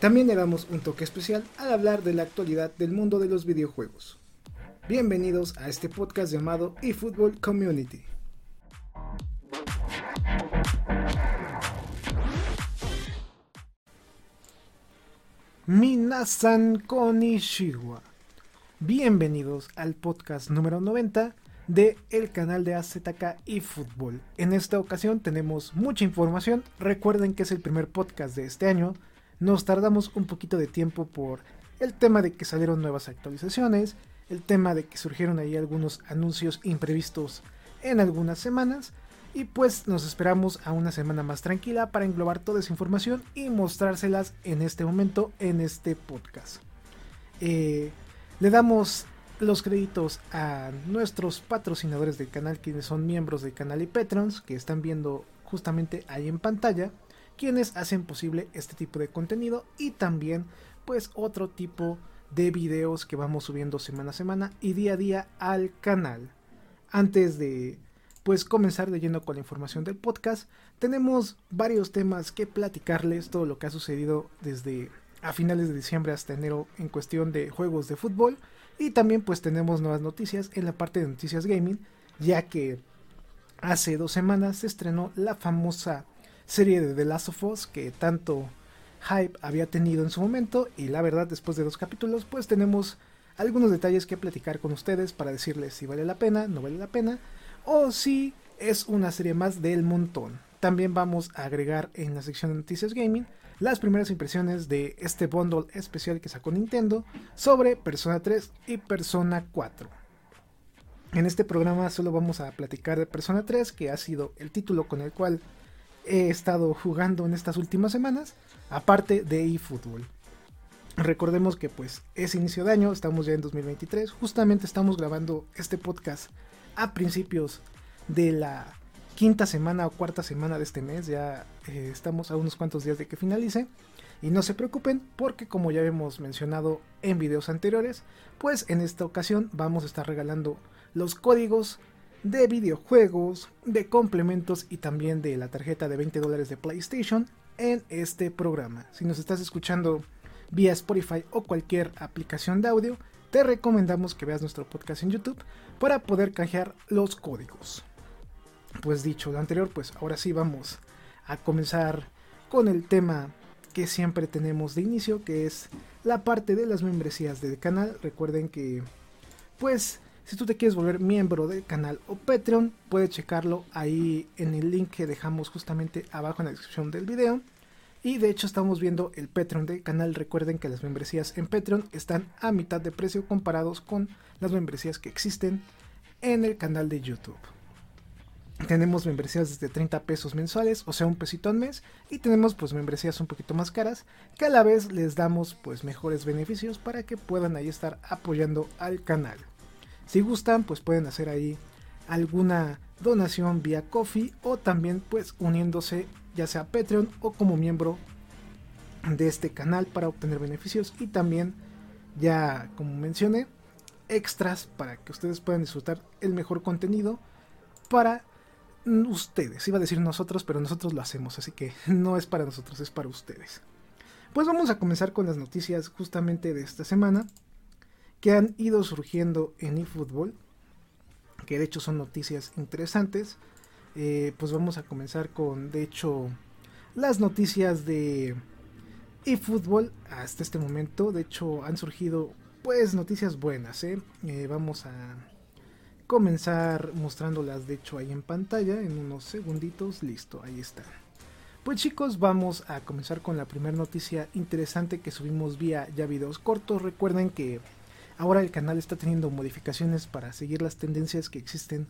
También le damos un toque especial al hablar de la actualidad del mundo de los videojuegos. Bienvenidos a este podcast llamado eFootball Community. Minasan Konishiwa. Bienvenidos al podcast número 90 de el canal de AZK y Fútbol. En esta ocasión tenemos mucha información. Recuerden que es el primer podcast de este año. Nos tardamos un poquito de tiempo por el tema de que salieron nuevas actualizaciones, el tema de que surgieron ahí algunos anuncios imprevistos en algunas semanas y pues nos esperamos a una semana más tranquila para englobar toda esa información y mostrárselas en este momento en este podcast. Eh, le damos los créditos a nuestros patrocinadores del canal, quienes son miembros del canal y Patrons, que están viendo justamente ahí en pantalla, quienes hacen posible este tipo de contenido y también pues otro tipo de videos que vamos subiendo semana a semana y día a día al canal. Antes de pues comenzar lleno con la información del podcast. Tenemos varios temas que platicarles, todo lo que ha sucedido desde a finales de diciembre hasta enero en cuestión de juegos de fútbol. Y también pues tenemos nuevas noticias en la parte de noticias gaming, ya que hace dos semanas se estrenó la famosa serie de The Last of Us que tanto hype había tenido en su momento y la verdad después de dos capítulos pues tenemos algunos detalles que platicar con ustedes para decirles si vale la pena, no vale la pena o si es una serie más del montón. También vamos a agregar en la sección de noticias gaming las primeras impresiones de este bundle especial que sacó Nintendo sobre Persona 3 y Persona 4. En este programa solo vamos a platicar de Persona 3, que ha sido el título con el cual he estado jugando en estas últimas semanas, aparte de eFootball. Recordemos que pues es inicio de año, estamos ya en 2023, justamente estamos grabando este podcast a principios de la quinta semana o cuarta semana de este mes. Ya eh, estamos a unos cuantos días de que finalice. Y no se preocupen porque como ya hemos mencionado en videos anteriores, pues en esta ocasión vamos a estar regalando los códigos de videojuegos, de complementos y también de la tarjeta de 20 dólares de PlayStation en este programa. Si nos estás escuchando vía Spotify o cualquier aplicación de audio, te recomendamos que veas nuestro podcast en YouTube para poder canjear los códigos. Pues dicho lo anterior, pues ahora sí vamos a comenzar con el tema que siempre tenemos de inicio, que es la parte de las membresías del canal. Recuerden que, pues, si tú te quieres volver miembro del canal o Patreon, puedes checarlo ahí en el link que dejamos justamente abajo en la descripción del video. Y de hecho estamos viendo el Patreon del canal. Recuerden que las membresías en Patreon están a mitad de precio comparados con las membresías que existen en el canal de YouTube. Tenemos membresías desde 30 pesos mensuales, o sea, un pesito al mes, y tenemos pues membresías un poquito más caras, que a la vez les damos pues mejores beneficios para que puedan ahí estar apoyando al canal. Si gustan, pues pueden hacer ahí alguna donación vía Coffee o también pues uniéndose ya sea Patreon o como miembro de este canal para obtener beneficios y también ya como mencioné extras para que ustedes puedan disfrutar el mejor contenido para ustedes. Iba a decir nosotros, pero nosotros lo hacemos, así que no es para nosotros, es para ustedes. Pues vamos a comenzar con las noticias justamente de esta semana que han ido surgiendo en eFootball, que de hecho son noticias interesantes. Eh, pues vamos a comenzar con, de hecho, las noticias de eFootball hasta este momento. De hecho, han surgido, pues, noticias buenas. ¿eh? Eh, vamos a comenzar mostrándolas, de hecho, ahí en pantalla, en unos segunditos. Listo, ahí está. Pues chicos, vamos a comenzar con la primera noticia interesante que subimos vía ya videos cortos. Recuerden que ahora el canal está teniendo modificaciones para seguir las tendencias que existen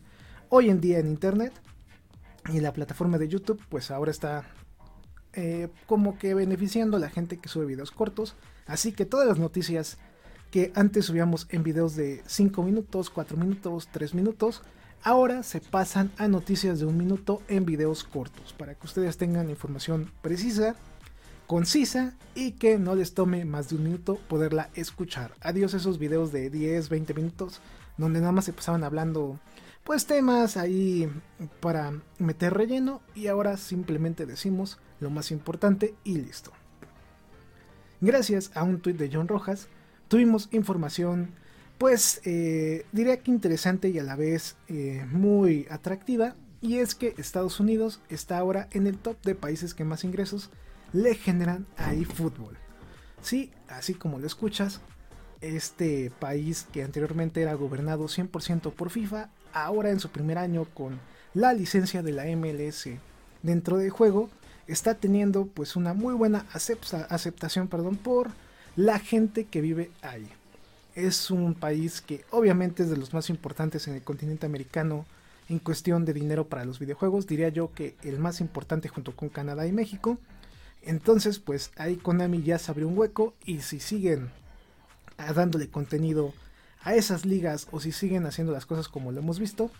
hoy en día en internet. Y la plataforma de YouTube pues ahora está eh, como que beneficiando a la gente que sube videos cortos. Así que todas las noticias que antes subíamos en videos de 5 minutos, 4 minutos, 3 minutos, ahora se pasan a noticias de un minuto en videos cortos para que ustedes tengan información precisa, concisa y que no les tome más de un minuto poderla escuchar. Adiós esos videos de 10, 20 minutos donde nada más se pasaban hablando pues temas ahí para meter relleno y ahora simplemente decimos lo más importante y listo. Gracias a un tuit de John Rojas tuvimos información pues eh, diría que interesante y a la vez eh, muy atractiva y es que Estados Unidos está ahora en el top de países que más ingresos le generan a eFootball. Sí, así como lo escuchas, este país que anteriormente era gobernado 100% por FIFA, ahora en su primer año con la licencia de la MLS dentro del juego, está teniendo pues una muy buena aceptación perdón, por la gente que vive ahí. Es un país que obviamente es de los más importantes en el continente americano en cuestión de dinero para los videojuegos, diría yo que el más importante junto con Canadá y México. Entonces pues ahí Konami ya se abrió un hueco y si siguen dándole contenido a esas ligas o si siguen haciendo las cosas como lo hemos visto,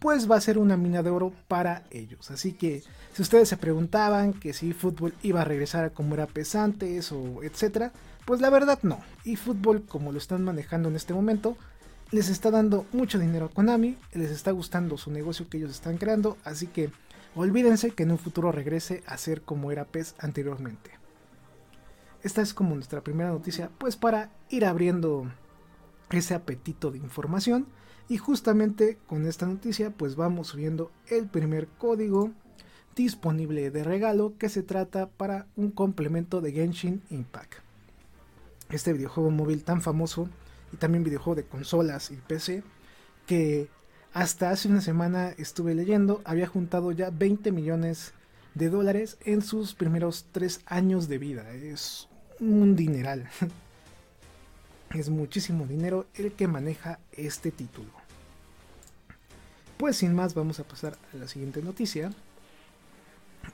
pues va a ser una mina de oro para ellos. Así que si ustedes se preguntaban que si fútbol iba a regresar a como era pesantes o etcétera, pues la verdad no. Y fútbol como lo están manejando en este momento, les está dando mucho dinero a Konami, les está gustando su negocio que ellos están creando, así que olvídense que en un futuro regrese a ser como era PES anteriormente. Esta es como nuestra primera noticia, pues para ir abriendo ese apetito de información. Y justamente con esta noticia, pues vamos subiendo el primer código disponible de regalo que se trata para un complemento de Genshin Impact. Este videojuego móvil tan famoso y también videojuego de consolas y PC que hasta hace una semana estuve leyendo había juntado ya 20 millones de dólares en sus primeros 3 años de vida. Es un dineral. Es muchísimo dinero el que maneja este título. Pues sin más vamos a pasar a la siguiente noticia.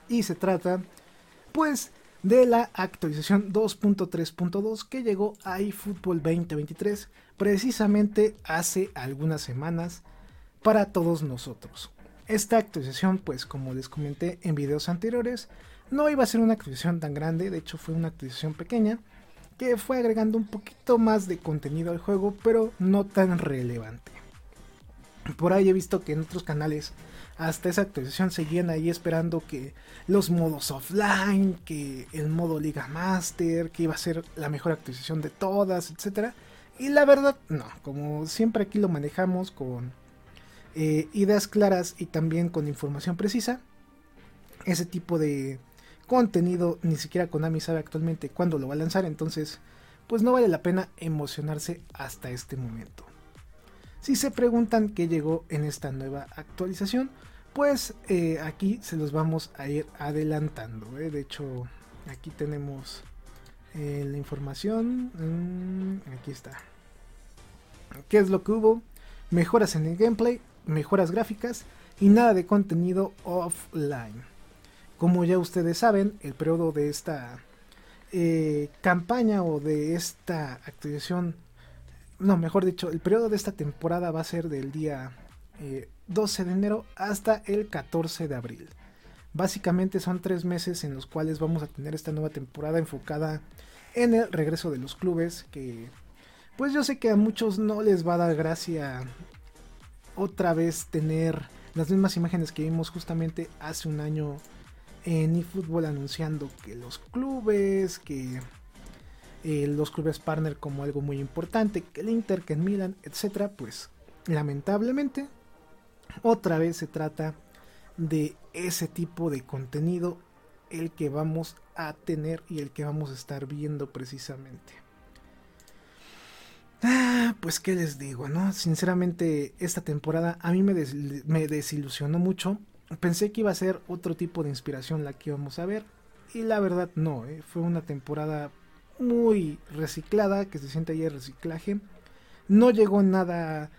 Y se trata pues de la actualización 2.3.2 que llegó a eFootball 2023 precisamente hace algunas semanas para todos nosotros. Esta actualización pues como les comenté en videos anteriores no iba a ser una actualización tan grande, de hecho fue una actualización pequeña que fue agregando un poquito más de contenido al juego, pero no tan relevante. Por ahí he visto que en otros canales hasta esa actualización seguían ahí esperando que los modos offline, que el modo Liga Master, que iba a ser la mejor actualización de todas, etc. Y la verdad, no, como siempre aquí lo manejamos con eh, ideas claras y también con información precisa, ese tipo de contenido ni siquiera Konami sabe actualmente cuándo lo va a lanzar, entonces pues no vale la pena emocionarse hasta este momento. Si se preguntan qué llegó en esta nueva actualización, pues eh, aquí se los vamos a ir adelantando. ¿eh? De hecho, aquí tenemos la información. Mm, aquí está. ¿Qué es lo que hubo? Mejoras en el gameplay, mejoras gráficas y nada de contenido offline. Como ya ustedes saben, el periodo de esta campaña o de esta actualización no, mejor dicho, el periodo de esta temporada va a ser del día 12 eh, de enero hasta el 14 de abril. Básicamente son tres meses en los cuales vamos a tener esta nueva temporada enfocada en el regreso de los clubes que pues yo sé que a muchos no les va a dar gracia otra vez tener las mismas imágenes que vimos justamente hace un año en eFootball anunciando que los clubes, que eh, los clubes partner como algo muy importante, que el Inter, que el Milan, etcétera, pues lamentablemente otra vez se trata de ese tipo de contenido el que vamos a tener y el que vamos a estar viendo precisamente. Ah, pues qué les digo, ¿no? Sinceramente esta temporada a mí me, desilusionó mucho. Pensé que iba a ser otro tipo de inspiración la que íbamos a ver y la verdad no, ¿eh? fue una temporada muy reciclada, que se siente ahí el reciclaje. No llegó nada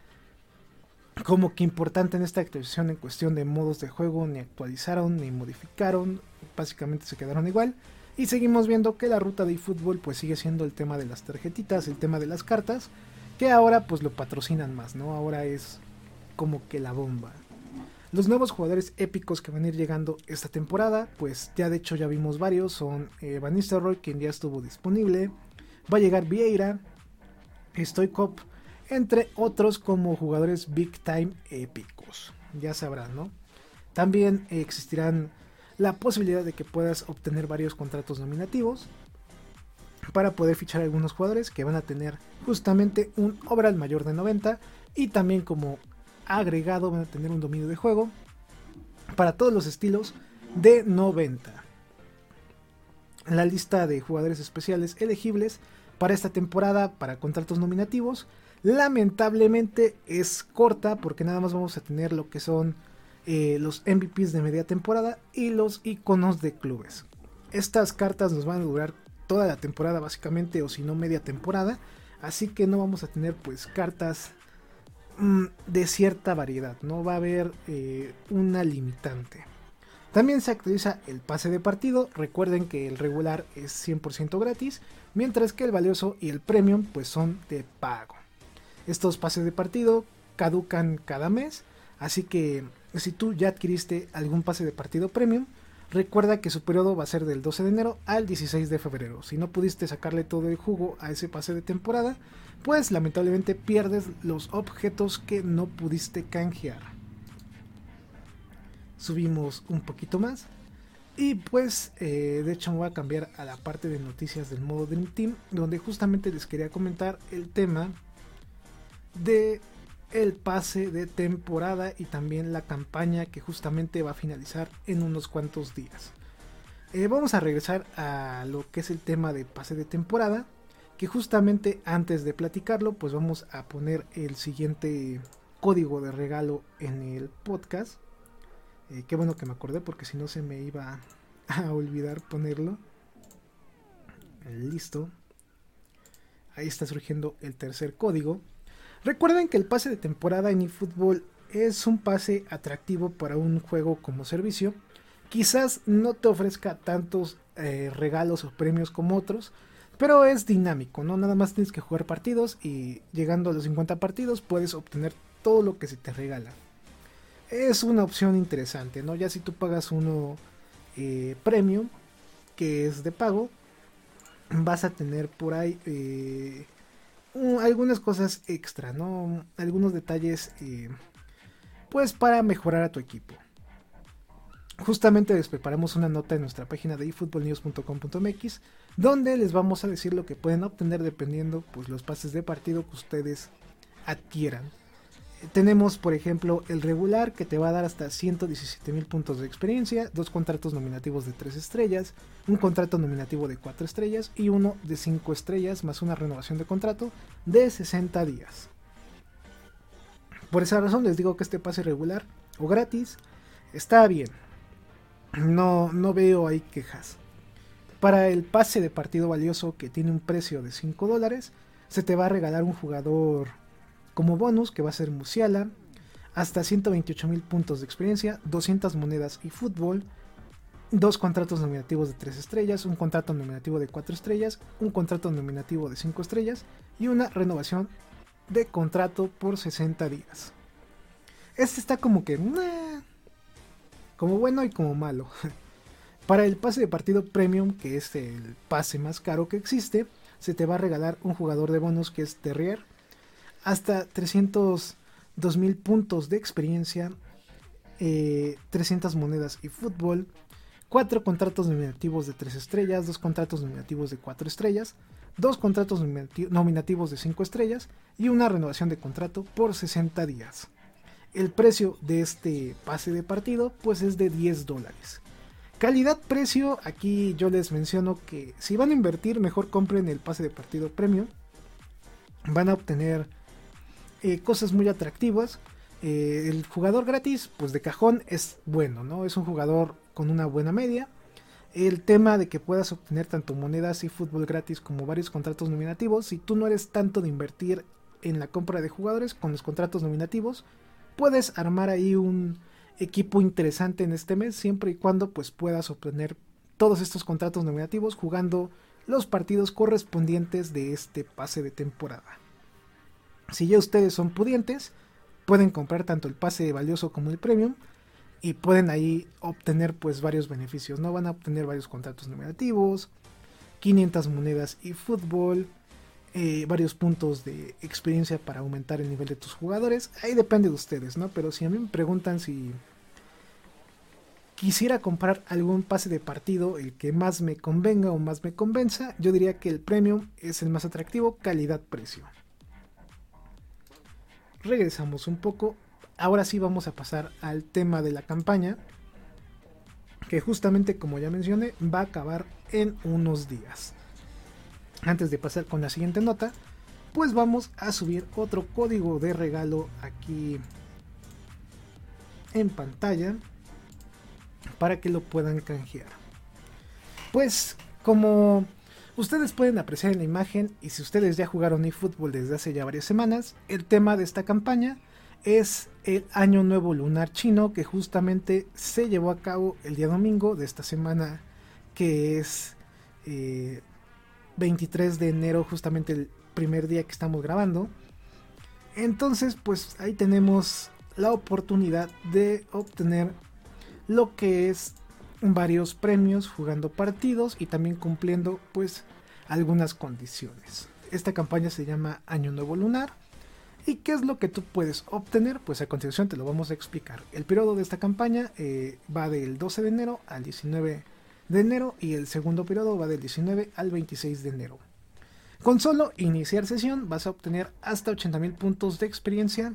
como que importante en esta actualización en cuestión de modos de juego, ni actualizaron, ni modificaron, básicamente se quedaron igual. Y seguimos viendo que la ruta de eFootball pues sigue siendo el tema de las tarjetitas, el tema de las cartas, que ahora pues lo patrocinan más, ¿no? Ahora es como que la bomba. Los nuevos jugadores épicos que van a ir llegando esta temporada, pues ya de hecho ya vimos varios, son eh, Van Nistelrooy, quien ya estuvo disponible, va a llegar Vieira, Stoikop, entre otros como jugadores big time épicos, ya sabrán, ¿no? También existirán la posibilidad de que puedas obtener varios contratos nominativos para poder fichar algunos jugadores que van a tener justamente un overall mayor de 90 y también como agregado van a tener un dominio de juego para todos los estilos de 90. La lista de jugadores especiales elegibles para esta temporada para contratos nominativos lamentablemente es corta porque nada más vamos a tener lo que son eh, los MVPs de media temporada y los iconos de clubes. Estas cartas nos van a durar toda la temporada básicamente o si no media temporada. Así que no vamos a tener pues cartas mm, de cierta variedad. No va a haber eh, una limitante. También se actualiza el pase de partido. Recuerden que el regular es 100% gratis. Mientras que el valioso y el premium pues son de pago. Estos pases de partido caducan cada mes. Así que si tú ya adquiriste algún pase de partido premium, recuerda que su periodo va a ser del 12 de enero al 16 de febrero. Si no pudiste sacarle todo el jugo a ese pase de temporada, pues lamentablemente pierdes los objetos que no pudiste canjear. Subimos un poquito más. Y pues, eh, de hecho, me voy a cambiar a la parte de noticias del modo Dream Team, donde justamente les quería comentar el tema de el pase de temporada y también la campaña que justamente va a finalizar en unos cuantos días. Eh, vamos a regresar a lo que es el tema de pase de temporada, que justamente antes de platicarlo, pues vamos a poner el siguiente código de regalo en el podcast. Eh, qué bueno que me acordé porque si no se me iba a olvidar ponerlo. Listo. Ahí está surgiendo el tercer código. Recuerden que el pase de temporada en eFootball es un pase atractivo para un juego como servicio. Quizás no te ofrezca tantos eh, regalos o premios como otros, pero es dinámico, ¿no? Nada más tienes que jugar partidos y llegando a los 50 partidos puedes obtener todo lo que se te regala. Es una opción interesante, ¿no? Ya si tú pagas uno eh, premium, que es de pago, vas a tener por ahí eh, algunas cosas extra, ¿no? Algunos detalles, eh, pues para mejorar a tu equipo. Justamente les preparamos una nota en nuestra página de efootballnews.com.mx donde les vamos a decir lo que pueden obtener dependiendo pues los pases de partido que ustedes adquieran tenemos, por ejemplo, el regular que te va a dar hasta 117 mil puntos de experiencia, dos contratos nominativos de 3 estrellas, un contrato nominativo de 4 estrellas y uno de 5 estrellas más una renovación de contrato de 60 días. Por esa razón les digo que este pase regular o gratis está bien. No, no veo ahí quejas. Para el pase de partido valioso que tiene un precio de 5 dólares, se te va a regalar un jugador como bonus, que va a ser Musiala, hasta 128 mil puntos de experiencia, 200 monedas y fútbol, dos contratos nominativos de 3 estrellas, un contrato nominativo de 4 estrellas, un contrato nominativo de 5 estrellas y una renovación de contrato por 60 días. Este está como que... como bueno y como malo. Para el pase de partido premium, que es el pase más caro que existe, se te va a regalar un jugador de bonus que es Terrier, hasta 302 mil puntos de experiencia, 300 eh, monedas y fútbol, 4 contratos nominativos de 3 estrellas, 2 contratos nominativos de 4 estrellas, 2 contratos nominativos de 5 estrellas y una renovación de contrato por 60 días. El precio de este pase de partido pues es de 10 dólares. Calidad-precio, aquí yo les menciono que si van a invertir mejor compren el pase de partido premium. Van a obtener eh, cosas muy atractivas. Eh, el jugador gratis, pues de cajón es bueno, ¿no? Es un jugador con una buena media. El tema de que puedas obtener tanto monedas y fútbol gratis como varios contratos nominativos, si tú no eres tanto de invertir en la compra de jugadores con los contratos nominativos, puedes armar ahí un equipo interesante en este mes siempre y cuando pues puedas obtener todos estos contratos nominativos jugando los partidos correspondientes de este pase de temporada. Si ya ustedes son pudientes, pueden comprar tanto el pase valioso como el premium y pueden ahí obtener pues varios beneficios, ¿no? Van a obtener varios contratos nominativos, 500 monedas y fútbol, eh, varios puntos de experiencia para aumentar el nivel de tus jugadores. Ahí depende de ustedes, ¿no? Pero si a mí me preguntan si quisiera comprar algún pase de partido, el que más me convenga o más me convenza, yo diría que el premium es el más atractivo, calidad-precio. Regresamos un poco. Ahora sí vamos a pasar al tema de la campaña, que justamente como ya mencioné va a acabar en unos días. Antes de pasar con la siguiente nota, pues vamos a subir otro código de regalo aquí en pantalla para que lo puedan canjear. Pues como ustedes pueden apreciar en la imagen y si ustedes ya jugaron eFootball desde hace ya varias semanas, el tema de esta campaña es el Año Nuevo Lunar Chino que justamente se llevó a cabo el día domingo de esta semana que es 23 eh, de enero, justamente el primer día que estamos grabando. Entonces, pues ahí tenemos la oportunidad de obtener lo que es varios premios jugando partidos y también cumpliendo pues algunas condiciones. Esta campaña se llama Año Nuevo Lunar. ¿Y qué es lo que tú puedes obtener? Pues a continuación te lo vamos a explicar. El periodo de esta campaña eh, va del 12 de enero al 19 de enero y el segundo periodo va del 19 al 26 de enero. Con solo iniciar sesión vas a obtener hasta 80.000 puntos de experiencia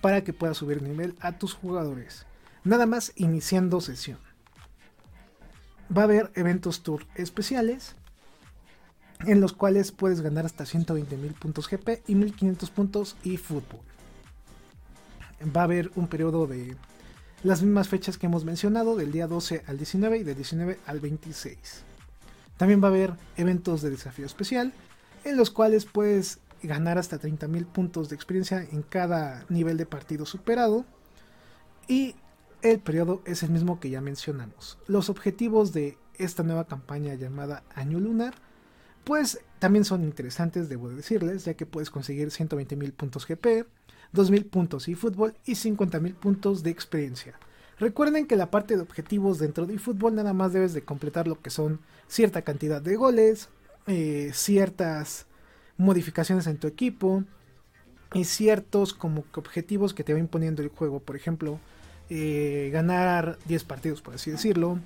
para que puedas subir nivel a tus jugadores nada más iniciando sesión. Va a haber eventos tour especiales en los cuales puedes ganar hasta 120.000 puntos GP y 1500 puntos y fútbol. Va a haber un periodo de las mismas fechas que hemos mencionado, del día 12 al 19 y del 19 al 26. También va a haber eventos de desafío especial en los cuales puedes ganar hasta 30.000 puntos de experiencia en cada nivel de partido superado. Y el periodo es el mismo que ya mencionamos. Los objetivos de esta nueva campaña llamada Año Lunar, pues también son interesantes, debo decirles, ya que puedes conseguir 120.000 puntos GP, 2.000 puntos fútbol y 50.000 puntos de experiencia. Recuerden que la parte de objetivos dentro de fútbol nada más debes de completar lo que son cierta cantidad de goles, eh, ciertas modificaciones en tu equipo y ciertos como objetivos que te va imponiendo el juego. Por ejemplo, eh, ganar 10 partidos, por así decirlo,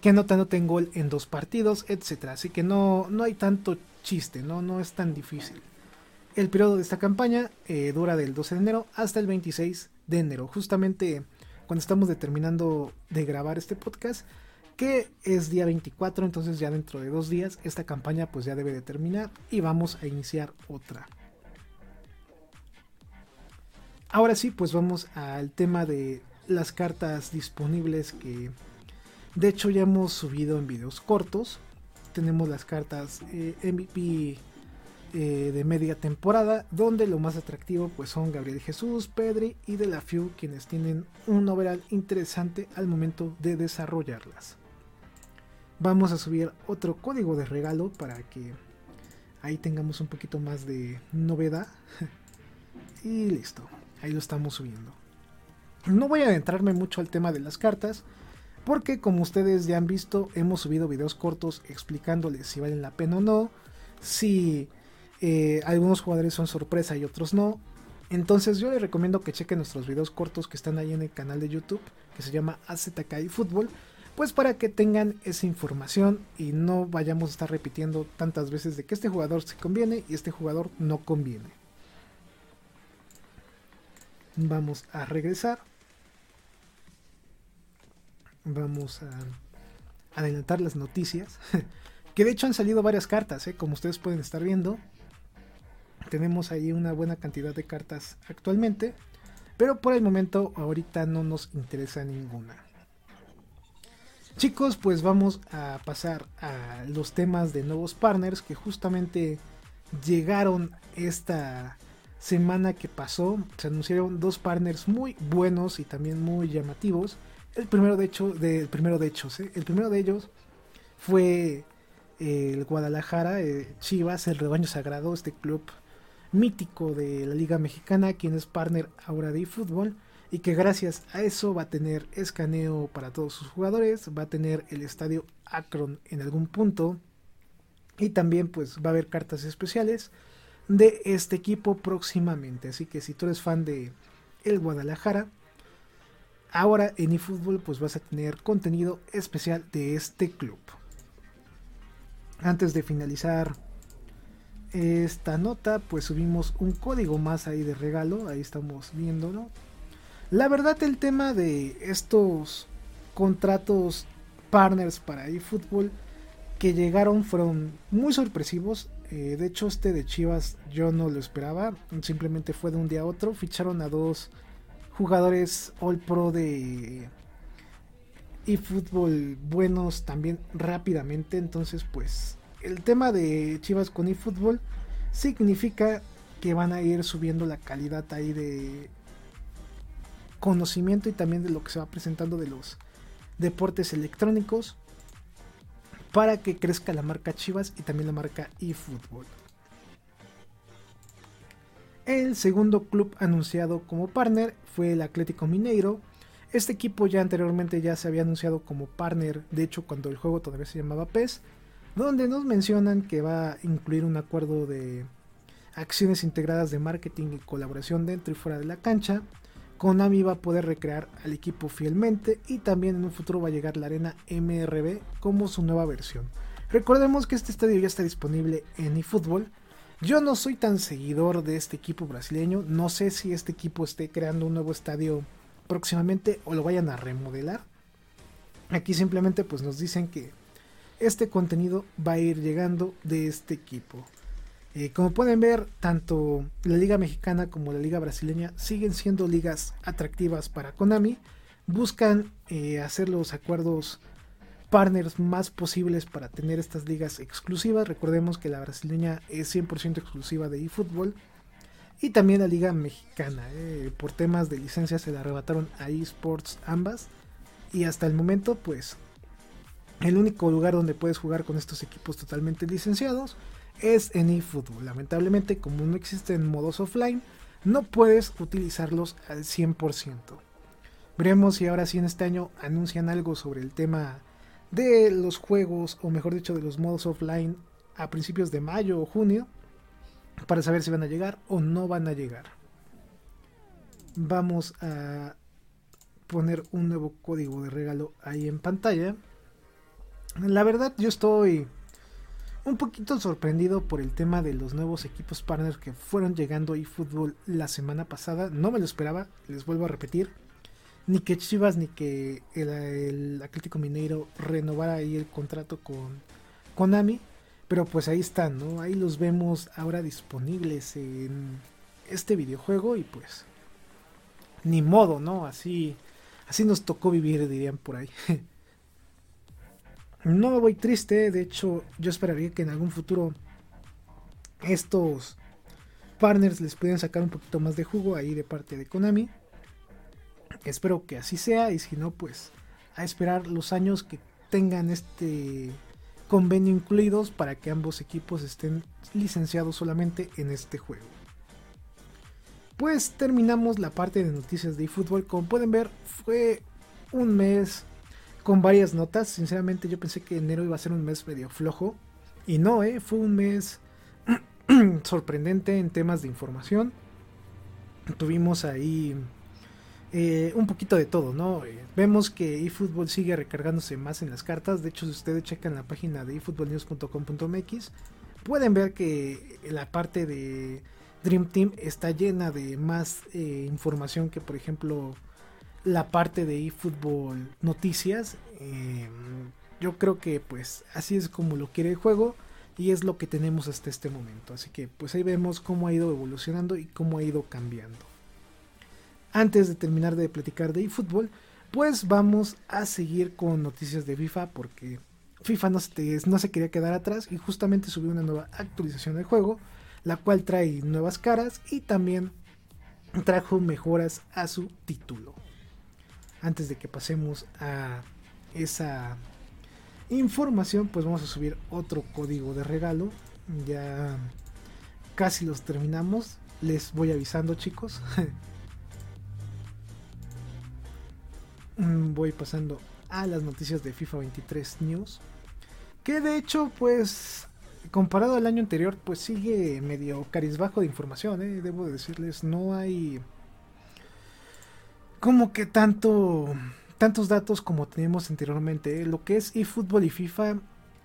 que anoten gol en dos partidos, etc. Así que no, no hay tanto chiste, ¿no? no es tan difícil. El periodo de esta campaña eh, dura del 12 de enero hasta el 26 de enero, justamente cuando estamos determinando de grabar este podcast, que es día 24, entonces ya dentro de dos días esta campaña pues ya debe de terminar y vamos a iniciar otra. Ahora sí, pues vamos al tema de las cartas disponibles que de hecho ya hemos subido en videos cortos. Tenemos las cartas eh, MVP eh, de media temporada, donde lo más atractivo pues son Gabriel Jesús, Pedri y De La quienes tienen un overall interesante al momento de desarrollarlas. Vamos a subir otro código de regalo para que ahí tengamos un poquito más de novedad. y listo, ahí lo estamos subiendo. No voy a adentrarme mucho al tema de las cartas, porque como ustedes ya han visto, hemos subido videos cortos explicándoles si valen la pena o no, si eh, algunos jugadores son sorpresa y otros no. Entonces yo les recomiendo que chequen nuestros videos cortos que están ahí en el canal de YouTube, que se llama AZK y Fútbol, pues para que tengan esa información y no vayamos a estar repitiendo tantas veces de que este jugador se conviene y este jugador no conviene. Vamos a regresar vamos a adelantar las noticias. que de hecho han salido varias cartas, ¿eh? como ustedes pueden estar viendo. Tenemos ahí una buena cantidad de cartas actualmente. Pero por el momento ahorita no nos interesa ninguna. Chicos, pues vamos a pasar a los temas de nuevos partners que justamente llegaron esta semana que pasó. Se anunciaron dos partners muy buenos y también muy llamativos El primero de hecho, ¿eh? el primero de ellos fue eh, el Guadalajara, eh, Chivas, el rebaño sagrado, este club mítico de la Liga Mexicana, quien es partner ahora de eFootball y que gracias a eso va a tener escaneo para todos sus jugadores, va a tener el estadio Akron en algún punto y también pues va a haber cartas especiales de este equipo próximamente, así que si tú eres fan de el Guadalajara, ahora en eFootball pues vas a tener contenido especial de este club. Antes de finalizar esta nota, pues subimos un código más ahí de regalo, ahí estamos viéndolo. La verdad el tema de estos contratos partners para eFootball que llegaron fueron muy sorpresivos. Eh, de hecho este de Chivas yo no lo esperaba, simplemente fue de un día a otro. Ficharon a dos jugadores All Pro de eFootball buenos también rápidamente. Entonces pues el tema de Chivas con eFootball significa que van a ir subiendo la calidad ahí de conocimiento y también de lo que se va presentando de los deportes electrónicos para que crezca la marca Chivas y también la marca eFootball. El segundo club anunciado como partner fue el Atlético Mineiro. Este equipo ya anteriormente ya se había anunciado como partner, de hecho cuando el juego todavía se llamaba PES, donde nos mencionan que va a incluir un acuerdo de acciones integradas de marketing y colaboración dentro y fuera de la cancha. Konami va a poder recrear al equipo fielmente y también en un futuro va a llegar la arena MRB como su nueva versión. Recordemos que este estadio ya está disponible en eFootball. Yo no soy tan seguidor de este equipo brasileño, no sé si este equipo esté creando un nuevo estadio próximamente o lo vayan a remodelar. Aquí simplemente pues nos dicen que este contenido va a ir llegando de este equipo. Eh, como pueden ver, tanto la liga mexicana como la liga brasileña siguen siendo ligas atractivas para Konami. Buscan eh, hacer los acuerdos partners más posibles para tener estas ligas exclusivas. Recordemos que la brasileña es 100% exclusiva de eFootball. Y también la liga mexicana. Eh, por temas de licencia se la arrebataron a eSports ambas. Y hasta el momento pues el único lugar donde puedes jugar con estos equipos totalmente licenciados es en eFootball. Lamentablemente, como no existen modos offline, no puedes utilizarlos al 100%. Veremos si ahora sí en este año anuncian algo sobre el tema de los juegos, o mejor dicho, de los modos offline a principios de mayo o junio, para saber si van a llegar o no van a llegar. Vamos a poner un nuevo código de regalo ahí en pantalla. La verdad yo estoy un poquito sorprendido por el tema de los nuevos equipos partners que fueron llegando a eFootball la semana pasada. No me lo esperaba, les vuelvo a repetir. Ni que Chivas ni que el, Atlético Mineiro renovara ahí el contrato con Konami. Pero pues ahí están, ¿no? Ahí los vemos ahora disponibles en este videojuego y pues ni modo, ¿no? Así, así nos tocó vivir, dirían por ahí. No me voy triste, de hecho yo esperaría que en algún futuro estos partners les pudieran sacar un poquito más de jugo ahí de parte de Konami. Espero que así sea y si no pues a esperar los años que tengan este convenio incluidos para que ambos equipos estén licenciados solamente en este juego. Pues terminamos la parte de noticias de eFootball. Como pueden ver, fue un mes con varias notas. Sinceramente yo pensé que enero iba a ser un mes medio flojo. Y no, ¿eh? fue un mes sorprendente en temas de información. Tuvimos ahí eh, un poquito de todo, ¿no? Eh, vemos que eFootball sigue recargándose más en las cartas. De hecho, si ustedes checan la página de efootballnews.com.mx, pueden ver que la parte de Dream Team está llena de más eh, información que, por ejemplo, la parte de eFootball noticias. Em, yo creo que pues así es como lo quiere el juego y es lo que tenemos hasta este momento. Así que pues ahí vemos cómo ha ido evolucionando y cómo ha ido cambiando. Antes de terminar de platicar de eFootball, pues vamos a seguir con noticias de FIFA porque FIFA no se, no se quería quedar atrás y justamente subió una nueva actualización del juego, la cual trae nuevas caras y también trajo mejoras a su título. antes de que pasemos a esa información, pues vamos a subir otro código de regalo. Ya casi los terminamos. Les voy avisando, chicos. voy pasando a las noticias de FIFA 23 News. Que de hecho, pues, comparado al año anterior, pues sigue medio carizbajo de información, ¿eh? debo decirles, no hay como que tanto tantos datos como teníamos anteriormente. ¿eh? Lo que es eFootball y FIFA,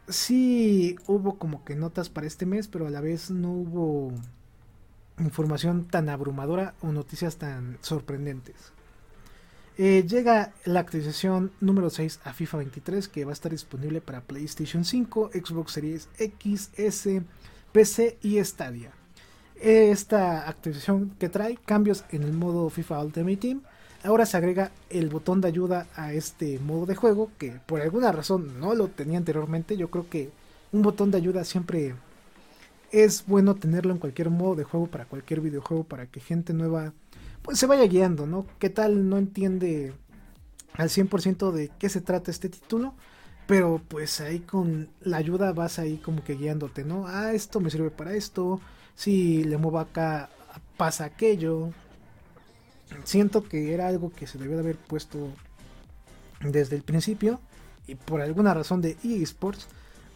sí hubo como que notas para este mes, pero a la vez no hubo información tan abrumadora o noticias tan sorprendentes. Eh, llega la actualización número 6 a FIFA 23 que va a estar disponible para PlayStation 5, Xbox Series X, S, PC y Stadia. Esta actualización que trae cambios en el modo FIFA Ultimate Team. Ahora se agrega el botón de ayuda a este modo de juego que por alguna razón no lo tenía anteriormente. Yo creo que un botón de ayuda siempre es bueno tenerlo en cualquier modo de juego para cualquier videojuego para que gente nueva pues se vaya guiando, ¿no? ¿Qué tal no entiende al 100% de qué se trata este título? Pero pues ahí con la ayuda vas ahí como que guiándote, ¿no? Ah, esto me sirve para esto. Si le muevo acá, pasa aquello. Siento que era algo que se debió de haber puesto desde el principio. Y por alguna razón de eSports,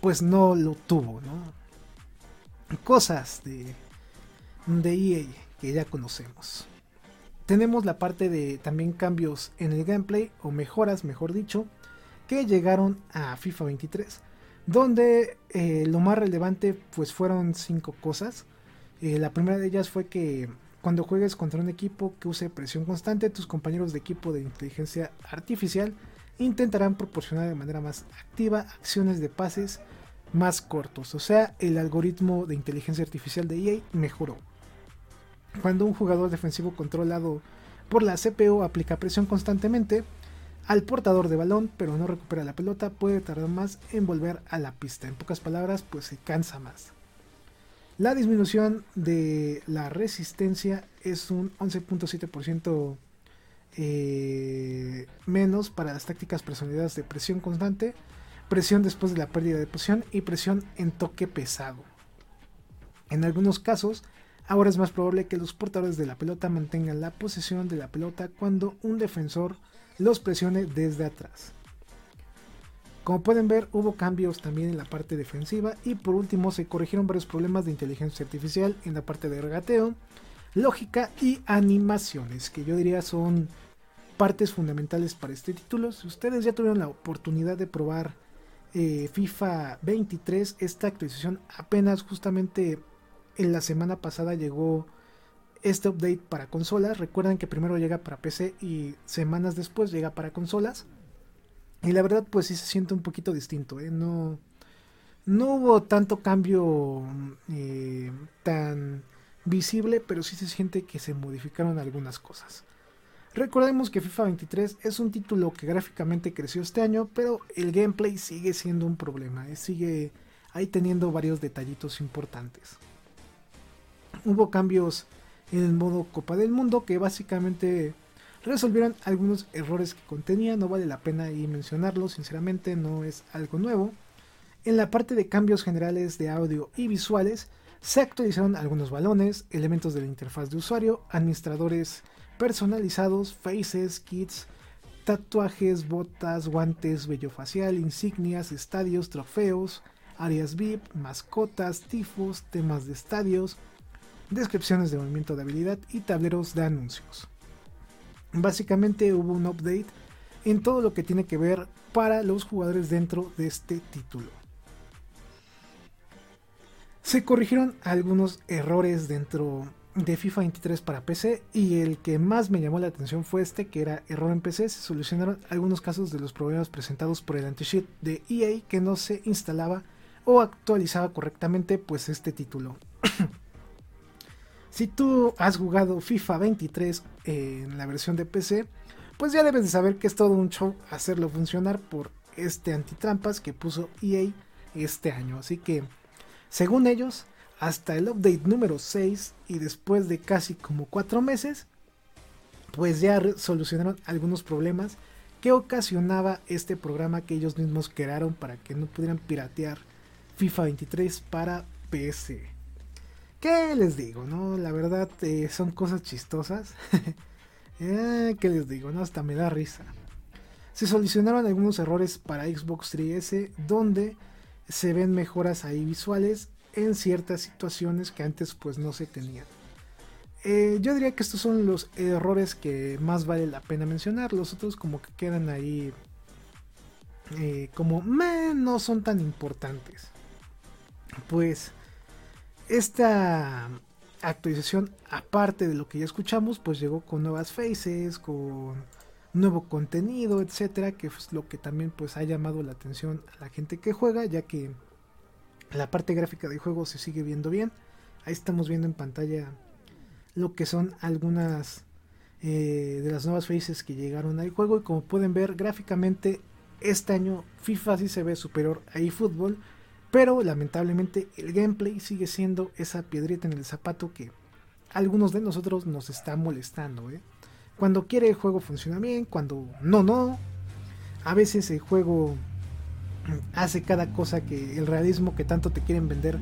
pues no lo tuvo, ¿no? Cosas de, de EA que ya conocemos tenemos la parte de también cambios en el gameplay, o mejoras, mejor dicho, que llegaron a FIFA 23, donde eh, lo más relevante pues fueron cinco cosas. Eh, la primera de ellas fue que cuando juegues contra un equipo que use presión constante, tus compañeros de equipo de inteligencia artificial intentarán proporcionar de manera más activa acciones de pases más cortos. O sea, el algoritmo de inteligencia artificial de EA mejoró. Cuando un jugador defensivo controlado por la CPU aplica presión constantemente al portador de balón, pero no recupera la pelota, puede tardar más en volver a la pista. En pocas palabras, pues se cansa más. La disminución de la resistencia es un 11.7% eh, menos para las tácticas personalizadas de presión constante, presión después de la pérdida de posición y presión en toque pesado. En algunos casos, Ahora es más probable que los portadores de la pelota mantengan la posesión de la pelota cuando un defensor los presione desde atrás. Como pueden ver, hubo cambios también en la parte defensiva y por último se corrigieron varios problemas de inteligencia artificial en la parte de regateo, lógica y animaciones, que yo diría son partes fundamentales para este título. Si ustedes ya tuvieron la oportunidad de probar eh, FIFA 23, esta actualización apenas justamente en la semana pasada llegó este update para consolas. Recuerden que primero llega para PC y semanas después llega para consolas. Y la verdad, pues sí se siente un poquito distinto. ¿eh? No, no hubo tanto cambio eh, tan visible, pero sí se siente que se modificaron algunas cosas. Recordemos que FIFA 23 es un título que gráficamente creció este año, pero el gameplay sigue siendo un problema. ¿eh? Sigue ahí teniendo varios detallitos importantes hubo cambios en el modo Copa del Mundo que básicamente resolvieron algunos errores que contenía, no vale la pena ahí mencionarlo, sinceramente no es algo nuevo. En la parte de cambios generales de audio y visuales se actualizaron algunos balones, elementos de la interfaz de usuario, administradores personalizados, faces, kits, tatuajes, botas, guantes, vello facial, insignias, estadios, trofeos, áreas VIP, mascotas, tifos, temas de estadios, descripciones de movimiento de habilidad y tableros de anuncios. Básicamente hubo un update en todo lo que tiene que ver para los jugadores dentro de este título. Se corrigieron algunos errores dentro de FIFA 23 para PC y el que más me llamó la atención fue este que era error en PC. Se solucionaron algunos casos de los problemas presentados por el anti-cheat de EA que no se instalaba o actualizaba correctamente pues este título. Si tú has jugado FIFA 23 en la versión de PC, pues ya debes de saber que es todo un show hacerlo funcionar por este antitrampas que puso EA este año. Así que, según ellos, hasta el update número 6 y después de casi como 4 meses, pues ya solucionaron algunos problemas que ocasionaba este programa que ellos mismos crearon para que no pudieran piratear FIFA 23 para PC. ¿Qué les digo? No, la verdad eh, son cosas chistosas. eh, ¿Qué les digo? No, hasta me da risa. Se solucionaron algunos errores para Xbox 3S donde se ven mejoras ahí visuales en ciertas situaciones que antes pues no se tenían. Eh, yo diría que estos son los errores que más vale la pena mencionar. Los otros como que quedan ahí eh, como no son tan importantes. Pues esta actualización, aparte de lo que ya escuchamos, pues llegó con nuevas faces, con nuevo contenido, etcétera, que es lo que también pues ha llamado la atención a la gente que juega, ya que la parte gráfica del juego se sigue viendo bien. Ahí estamos viendo en pantalla lo que son algunas eh, de las nuevas faces que llegaron al juego y como pueden ver gráficamente este año FIFA sí se ve superior a eFootball pero lamentablemente el gameplay sigue siendo esa piedrita en el zapato que algunos de nosotros nos está molestando. ¿eh? Cuando quiere el juego funciona bien, cuando no, no. A veces el juego hace cada cosa que el realismo que tanto te quieren vender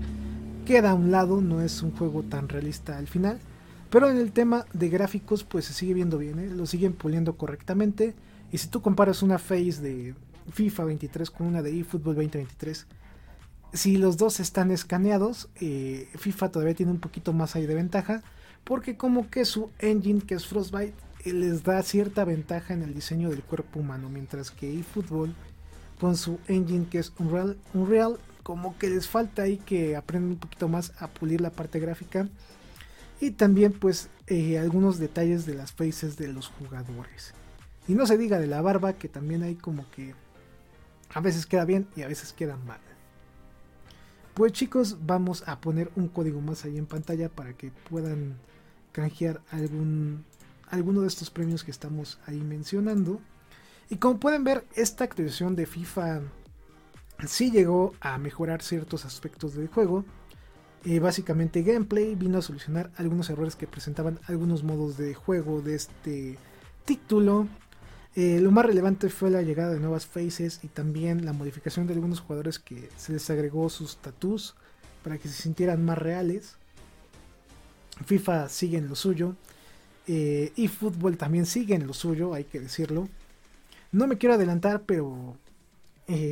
queda a un lado, no es un juego tan realista al final. Pero en el tema de gráficos, pues se sigue viendo bien, ¿eh? lo siguen puliendo correctamente. Y si tú comparas una face de FIFA 23 con una de eFootball 2023, si los dos están escaneados, eh, FIFA todavía tiene un poquito más ahí de ventaja. Porque como que su engine, que es Frostbite, eh, les da cierta ventaja en el diseño del cuerpo humano. Mientras que eFootball, con su engine que es Unreal, como que les falta ahí que aprendan un poquito más a pulir la parte gráfica y también pues eh, algunos detalles de las faces de los jugadores. Y no se diga de la barba que también hay como que a veces queda bien y a veces queda mal. Pues chicos, vamos a poner un código más ahí en pantalla para que puedan canjear algún, alguno de estos premios que estamos ahí mencionando. Y como pueden ver, esta actualización de FIFA sí llegó a mejorar ciertos aspectos del juego. Eh, básicamente gameplay vino a solucionar algunos errores que presentaban algunos modos de juego de este título. Eh, lo más relevante fue la llegada de nuevas faces y también la modificación de algunos jugadores que se les agregó sus tattoos para que se sintieran más reales. FIFA sigue en lo suyo. Eh, y fútbol también sigue en lo suyo, hay que decirlo. No me quiero adelantar, pero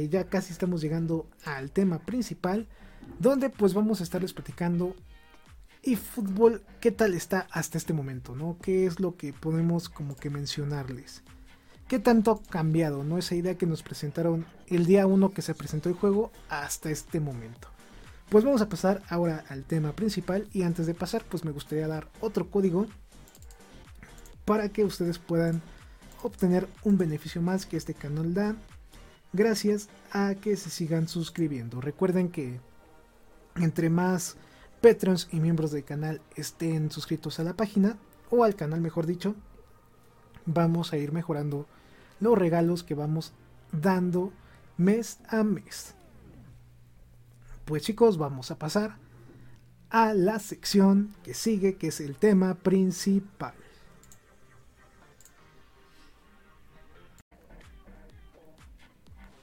ya casi estamos llegando al tema principal donde pues vamos a estarles platicando y fútbol, ¿qué tal está hasta este momento? ¿no? ¿Qué es lo que podemos como que mencionarles? ¿Qué tanto ha cambiado? ¿no? Esa idea que nos presentaron el día 1 que se presentó el juego hasta este momento. Pues vamos a pasar ahora al tema principal y antes de pasar pues me gustaría dar otro código para que ustedes puedan obtener un beneficio más que este canal da gracias a que se sigan suscribiendo. Recuerden que entre más patrons y miembros del canal estén suscritos a la página o al canal mejor dicho vamos a ir mejorando los regalos que vamos dando mes a mes. Pues chicos vamos a pasar a la sección que sigue que es el tema principal.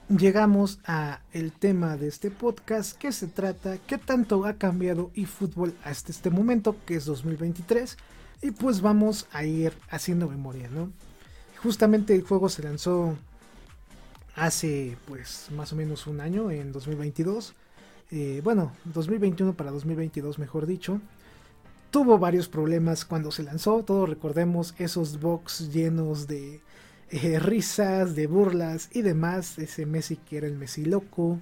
Llegamos a el tema de este podcast que se trata qué tanto ha cambiado eFootball hasta este momento que es 2023 y pues vamos a ir haciendo memoria, ¿no? Justamente el juego se lanzó hace pues más o menos un año en 2022 eh, bueno 2021 para 2022 mejor dicho tuvo varios problemas cuando se lanzó todos recordemos esos box llenos de eh, risas, de burlas y demás. Ese Messi que era el Messi loco.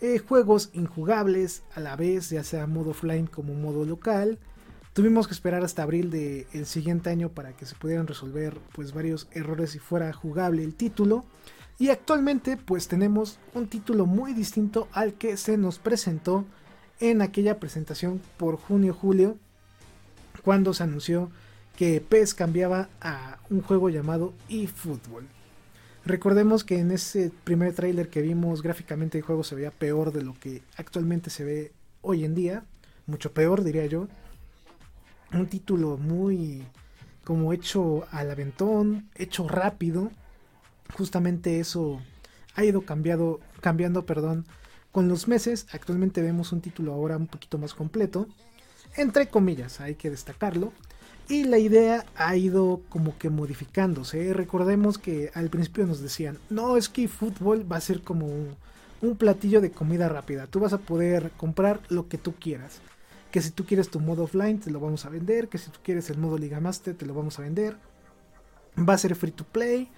Eh, juegos injugables a la vez, ya sea modo offline como modo local. Tuvimos que esperar hasta abril del el siguiente año para que se pudieran resolver pues varios errores y fuera jugable el título. Y actualmente pues tenemos un título muy distinto al que se nos presentó en aquella presentación por junio-julio cuando se anunció que PES cambiaba a un juego llamado eFootball. Recordemos que en ese primer tráiler que vimos gráficamente el juego se veía peor de lo que actualmente se ve hoy en día, mucho peor diría yo. Un título muy como hecho al aventón, hecho rápido. Justamente eso ha ido cambiado, cambiando perdón, con los meses. Actualmente vemos un título ahora un poquito más completo. Entre comillas, hay que destacarlo. Y la idea ha ido como que modificándose. Recordemos que al principio nos decían, no, es que fútbol va a ser como un, un platillo de comida rápida. Tú vas a poder comprar lo que tú quieras. Que si tú quieres tu modo offline, te lo vamos a vender. Que si tú quieres el modo Liga Master, te lo vamos a vender. Va a ser free to play.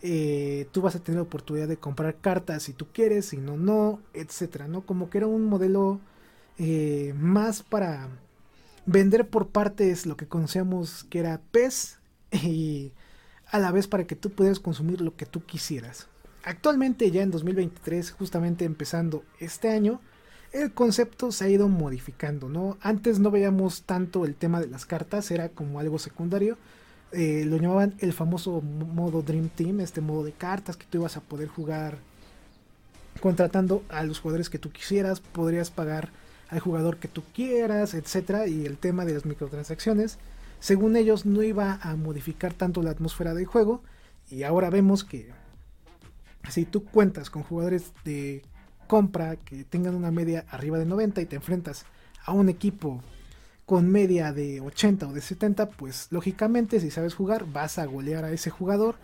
Eh, tú vas a tener la oportunidad de comprar cartas si tú quieres, si no, no, etcétera, ¿no? Como que era un modelo eh, más para vender por partes lo que conocíamos que era PES y a la vez para que tú pudieras consumir lo que tú quisieras. Actualmente ya en 2023, justamente empezando este año, el concepto se ha ido modificando, ¿no? Antes no veíamos tanto el tema de las cartas, era como algo secundario, eh, lo llamaban el famoso modo Dream Team, este modo de cartas que tú ibas a poder jugar contratando a los jugadores que tú quisieras, podrías pagar al jugador que tú quieras, etcétera, y el tema de las microtransacciones, según ellos no iba a modificar tanto la atmósfera del juego, y ahora vemos que si tú cuentas con jugadores de compra que tengan una media arriba de 90 y te enfrentas a un equipo con media de 80 o de 70, pues lógicamente si sabes jugar vas a golear a ese jugador.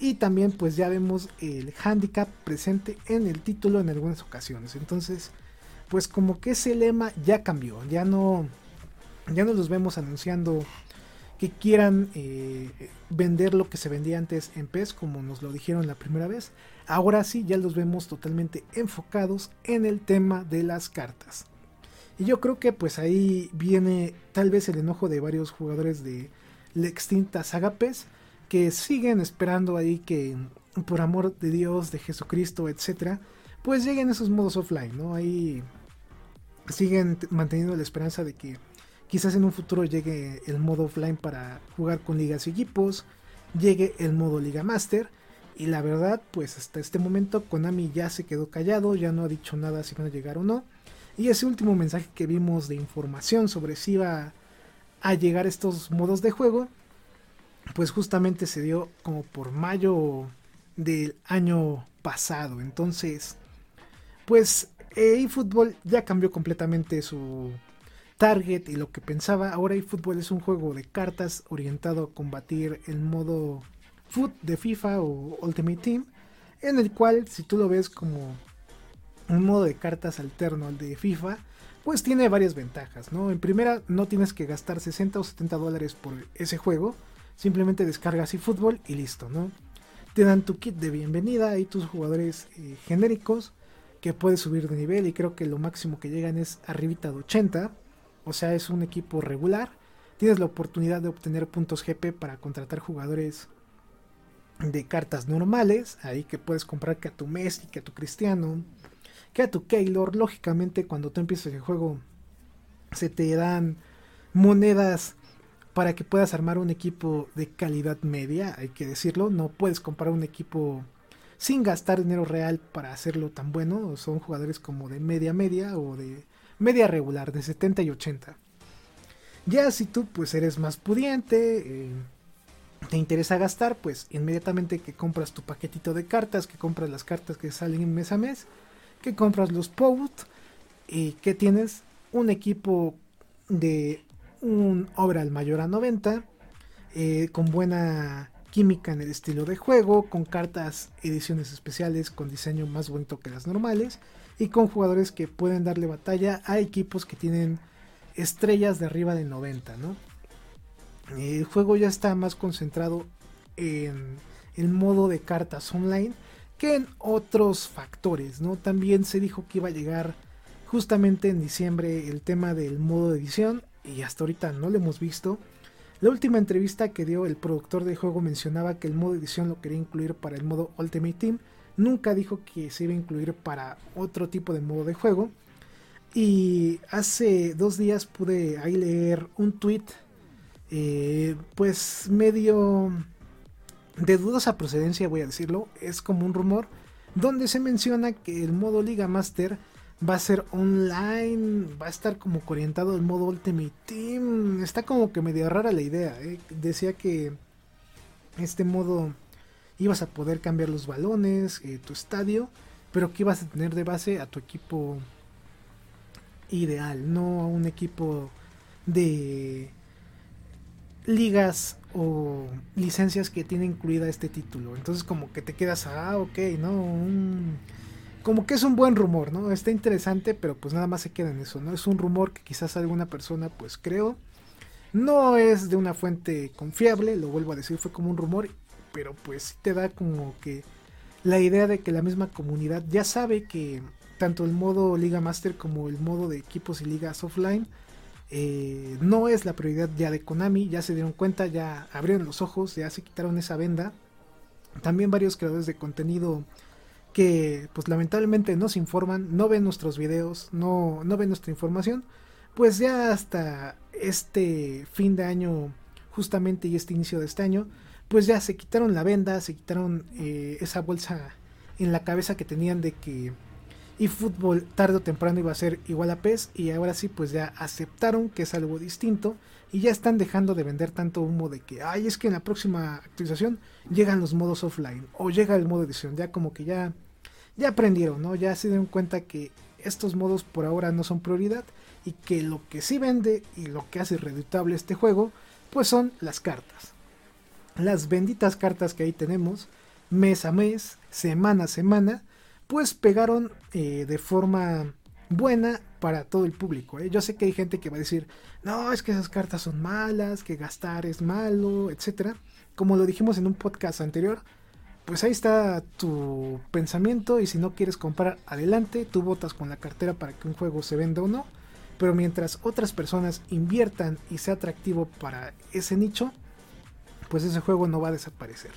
Y también pues ya vemos el handicap presente en el título en algunas ocasiones. Entonces pues como que ese lema ya cambió. Ya no, ya no los vemos anunciando que quieran eh, vender lo que se vendía antes en PES como nos lo dijeron la primera vez. Ahora sí ya los vemos totalmente enfocados en el tema de las cartas. Y yo creo que pues ahí viene tal vez el enojo de varios jugadores de la extinta saga PES que siguen esperando ahí que por amor de Dios, de Jesucristo, etcétera, pues lleguen esos modos offline, ¿no? Ahí siguen manteniendo la esperanza de que quizás en un futuro llegue el modo offline para jugar con ligas y equipos, llegue el modo Liga Master y la verdad, pues hasta este momento Konami ya se quedó callado, ya no ha dicho nada si van a llegar o no. Y ese último mensaje que vimos de información sobre si iba a llegar estos modos de juego, pues justamente se dio como por mayo del año pasado. Entonces, pues eFootball ya cambió completamente su target y lo que pensaba. Ahora eFootball es un juego de cartas orientado a combatir el modo foot de FIFA o Ultimate Team, en el cual si tú lo ves como un modo de cartas alterno al de FIFA, pues tiene varias ventajas, ¿no? En primera, no tienes que gastar 60 o 70 dólares por ese juego, simplemente descargas fútbol y listo, ¿no? Te dan tu kit de bienvenida y tus jugadores eh, genéricos que puedes subir de nivel y creo que lo máximo que llegan es arribita de 80, o sea, es un equipo regular. Tienes la oportunidad de obtener puntos GP para contratar jugadores de cartas normales, ahí que puedes comprar que a tu Messi, que a tu Cristiano, que a tu Keylor. Lógicamente, cuando tú empiezas el juego, se te dan monedas para que puedas armar un equipo de calidad media, hay que decirlo. No puedes comprar un equipo sin gastar dinero real para hacerlo tan bueno. Son jugadores como de media media o de media regular, de 70 y 80. Ya si tú pues eres más pudiente, eh, te interesa gastar, pues inmediatamente que compras tu paquetito de cartas, que compras las cartas que salen mes a mes, que compras los POUT y que tienes un equipo de un overall mayor a 90 eh, con buena química en el estilo de juego, con cartas ediciones especiales con diseño más bonito que las normales y con jugadores que pueden darle batalla a equipos que tienen estrellas de arriba de 90, ¿no? El juego ya está más concentrado en el modo de cartas online que en otros factores, ¿no? También se dijo que iba a llegar justamente en diciembre el tema del modo de edición y hasta ahorita no lo hemos visto. La última entrevista que dio el productor del juego mencionaba que el modo edición lo quería incluir para el modo Ultimate Team. Nunca dijo que se iba a incluir para otro tipo de modo de juego. Y hace dos días pude ahí leer un tweet, eh, pues medio de dudosa procedencia, voy a decirlo, es como un rumor, donde se menciona que el modo Liga Master va a ser online, va a estar como orientado al modo Ultimate Team. Está como que medio rara la idea. ¿eh? Decía que este modo ibas a poder cambiar los balones, eh, tu estadio, pero que ibas a tener de base a tu equipo ideal, no a un equipo de ligas o licencias que tiene incluida este título. Entonces como que te quedas, ah, ok, ¿no? como que es un buen rumor, ¿no? Está interesante, pero pues nada más se queda en eso, ¿no? Es un rumor que quizás alguna persona pues creo. No es de una fuente confiable, lo vuelvo a decir, fue como un rumor, pero pues te da como que la idea de que la misma comunidad ya sabe que tanto el modo Liga Master como el modo de equipos y ligas offline eh, no es la prioridad ya de Konami, ya se dieron cuenta, ya abrieron los ojos, ya se quitaron esa venda. También varios creadores de contenido que pues lamentablemente nos informan, no ven nuestros videos, no, no ven nuestra información, pues ya hasta este fin de año justamente y este inicio de este año, pues ya se quitaron la venda, se quitaron eh, esa bolsa en la cabeza que tenían de que y fútbol tarde o temprano iba a ser igual a PES y ahora sí pues ya aceptaron que es algo distinto y ya están dejando de vender tanto humo de que ay es que en la próxima actualización llegan los modos offline o llega el modo edición ya como que ya ya aprendieron no ya se dieron cuenta que estos modos por ahora no son prioridad y que lo que sí vende y lo que hace redutable este juego pues son las cartas las benditas cartas que ahí tenemos mes a mes semana a semana pues pegaron eh, de forma buena para todo el público. ¿eh? Yo sé que hay gente que va a decir, no, es que esas cartas son malas, que gastar es malo, etc. Como lo dijimos en un podcast anterior, pues ahí está tu pensamiento y si no quieres comprar, adelante, tú votas con la cartera para que un juego se venda o no. Pero mientras otras personas inviertan y sea atractivo para ese nicho, pues ese juego no va a desaparecer.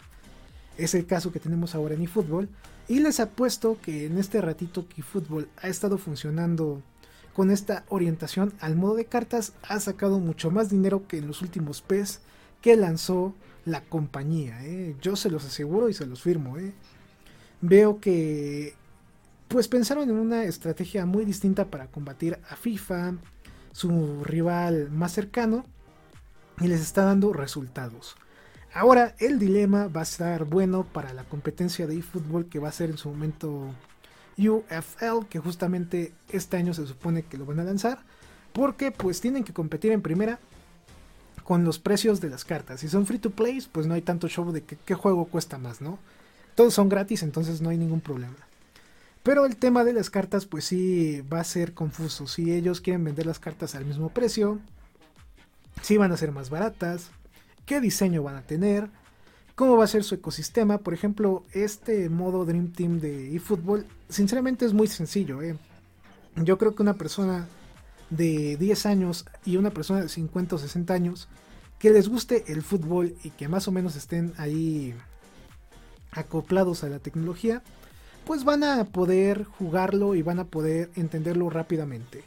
Es el caso que tenemos ahora en eFootball. Y les apuesto que en este ratito que eFootball ha estado funcionando con esta orientación al modo de cartas, ha sacado mucho más dinero que en los últimos PES que lanzó la compañía. ¿eh? Yo se los aseguro y se los firmo. ¿eh? Veo que pues pensaron en una estrategia muy distinta para combatir a FIFA, su rival más cercano, y les está dando resultados. Ahora el dilema va a estar bueno para la competencia de eFootball que va a ser en su momento UFL, que justamente este año se supone que lo van a lanzar, porque pues tienen que competir en primera con los precios de las cartas. Si son free to play, pues no hay tanto show de qué juego cuesta más, ¿no? Todos son gratis, entonces no hay ningún problema. Pero el tema de las cartas, pues sí va a ser confuso. Si ellos quieren vender las cartas al mismo precio, si van a ser más baratas, qué diseño van a tener, cómo va a ser su ecosistema. Por ejemplo, este modo Dream Team de eFootball, sinceramente es muy sencillo. ¿eh? Yo creo que una persona de 10 años y una persona de 50 o 60 años que les guste el fútbol y que más o menos estén ahí acoplados a la tecnología, pues van a poder jugarlo y van a poder entenderlo rápidamente.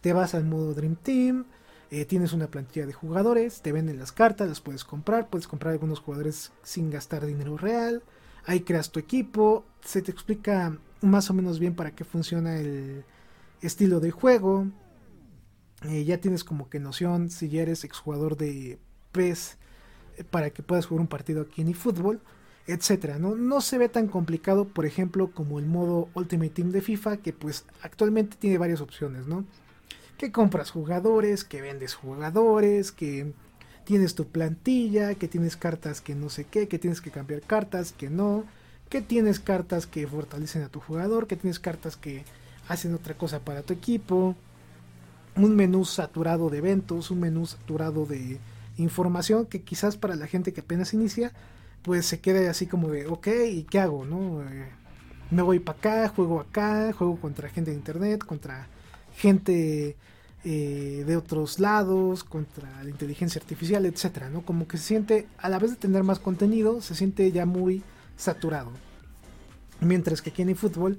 Te vas al modo Dream Team, eh, tienes una plantilla de jugadores, te venden las cartas, las puedes comprar, puedes comprar algunos jugadores sin gastar dinero real, ahí creas tu equipo, se te explica más o menos bien para qué funciona el estilo de juego, eh, ya tienes como que noción si ya eres exjugador de PES eh, para que puedas jugar un partido aquí en eFootball, etcétera, ¿no? no se ve tan complicado, por ejemplo, como el modo Ultimate Team de FIFA, que pues actualmente tiene varias opciones, ¿no? Que compras jugadores, que vendes jugadores, que tienes tu plantilla, que tienes cartas que no sé qué, que tienes que cambiar cartas, que no, que tienes cartas que fortalecen a tu jugador, que tienes cartas que hacen otra cosa para tu equipo, un menú saturado de eventos, un menú saturado de información que quizás para la gente que apenas inicia, pues se quede así como de, ok, ¿y qué hago? No? Eh, me voy para acá, juego acá, juego contra gente de internet, contra gente eh, de otros lados, contra la inteligencia artificial, etcétera, ¿no? Como que se siente, a la vez de tener más contenido, se siente ya muy saturado. Mientras que aquí en el fútbol,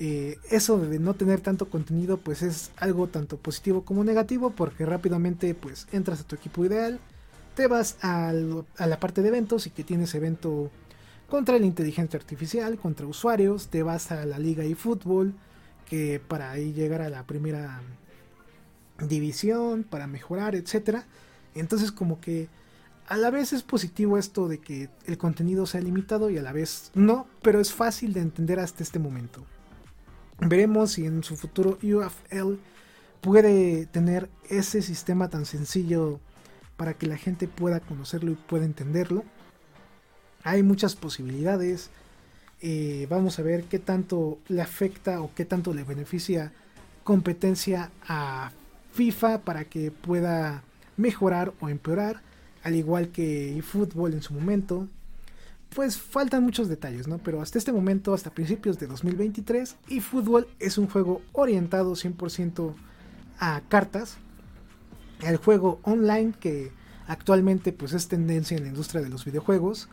eh, eso de no tener tanto contenido, pues es algo tanto positivo como negativo, porque rápidamente, pues entras a tu equipo ideal, te vas a la parte de eventos y que tienes evento contra la inteligencia artificial, contra usuarios, te vas a la liga y fútbol para ahí llegar a la primera división, para mejorar, etcétera. Entonces como que a la vez es positivo esto de que el contenido sea limitado y a la vez no, pero es fácil de entender hasta este momento. Veremos si en su futuro UFL puede tener ese sistema tan sencillo para que la gente pueda conocerlo y pueda entenderlo. Hay muchas posibilidades. Eh, vamos a ver qué tanto le afecta o qué tanto le beneficia competencia a FIFA para que pueda mejorar o empeorar, al igual que eFootball en su momento. Pues faltan muchos detalles, ¿no? Pero hasta este momento, hasta principios de 2023, eFootball es un juego orientado 100% a cartas. El juego online que actualmente pues es tendencia en la industria de los videojuegos.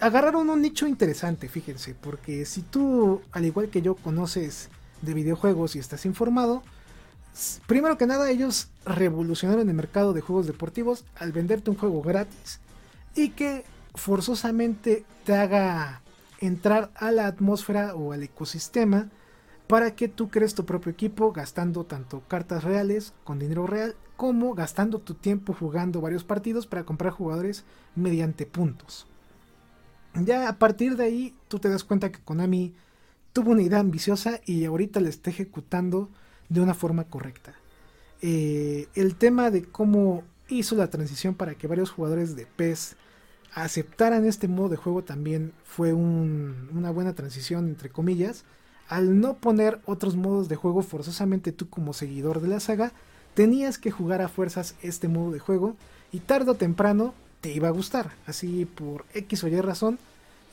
Agarraron un nicho interesante, fíjense, porque si tú, al igual que yo, conoces de videojuegos y estás informado, primero que nada ellos revolucionaron el mercado de juegos deportivos al venderte un juego gratis y que forzosamente te haga entrar a la atmósfera o al ecosistema para que tú crees tu propio equipo gastando tanto cartas reales con dinero real como gastando tu tiempo jugando varios partidos para comprar jugadores mediante puntos. Ya a partir de ahí tú te das cuenta que Konami tuvo una idea ambiciosa y ahorita la está ejecutando de una forma correcta. Eh, el tema de cómo hizo la transición para que varios jugadores de PES aceptaran este modo de juego también fue una buena transición entre comillas. Al no poner otros modos de juego forzosamente tú como seguidor de la saga, tenías que jugar a fuerzas este modo de juego y tarde o temprano te iba a gustar. Así por X o Y razón,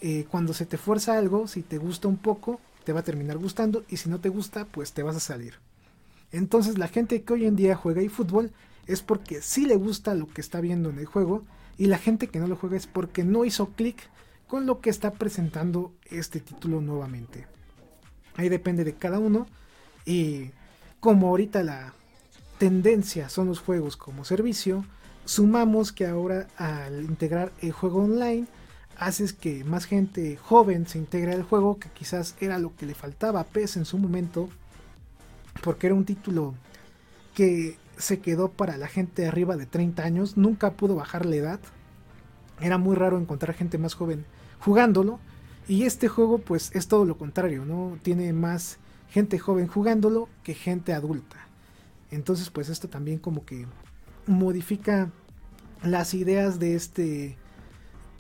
eh, cuando se te fuerza algo, si te gusta un poco, te va a terminar gustando y si no te gusta, pues te vas a salir. Entonces la gente que hoy en día juega eFootball es porque sí le gusta lo que está viendo en el juego y la gente que no lo juega es porque no hizo clic con lo que está presentando este título nuevamente. Ahí depende de cada uno y como ahorita la tendencia son los juegos como servicio, sumamos que ahora al integrar el juego online haces que más gente joven se integre al juego que quizás era lo que le faltaba a PES en su momento porque era un título que se quedó para la gente arriba de 30 años, nunca pudo bajar la edad. Era muy raro encontrar gente más joven jugándolo. Y este juego pues es todo lo contrario, ¿no? Tiene más gente joven jugándolo que gente adulta. Entonces pues esto también como que modifica las ideas de este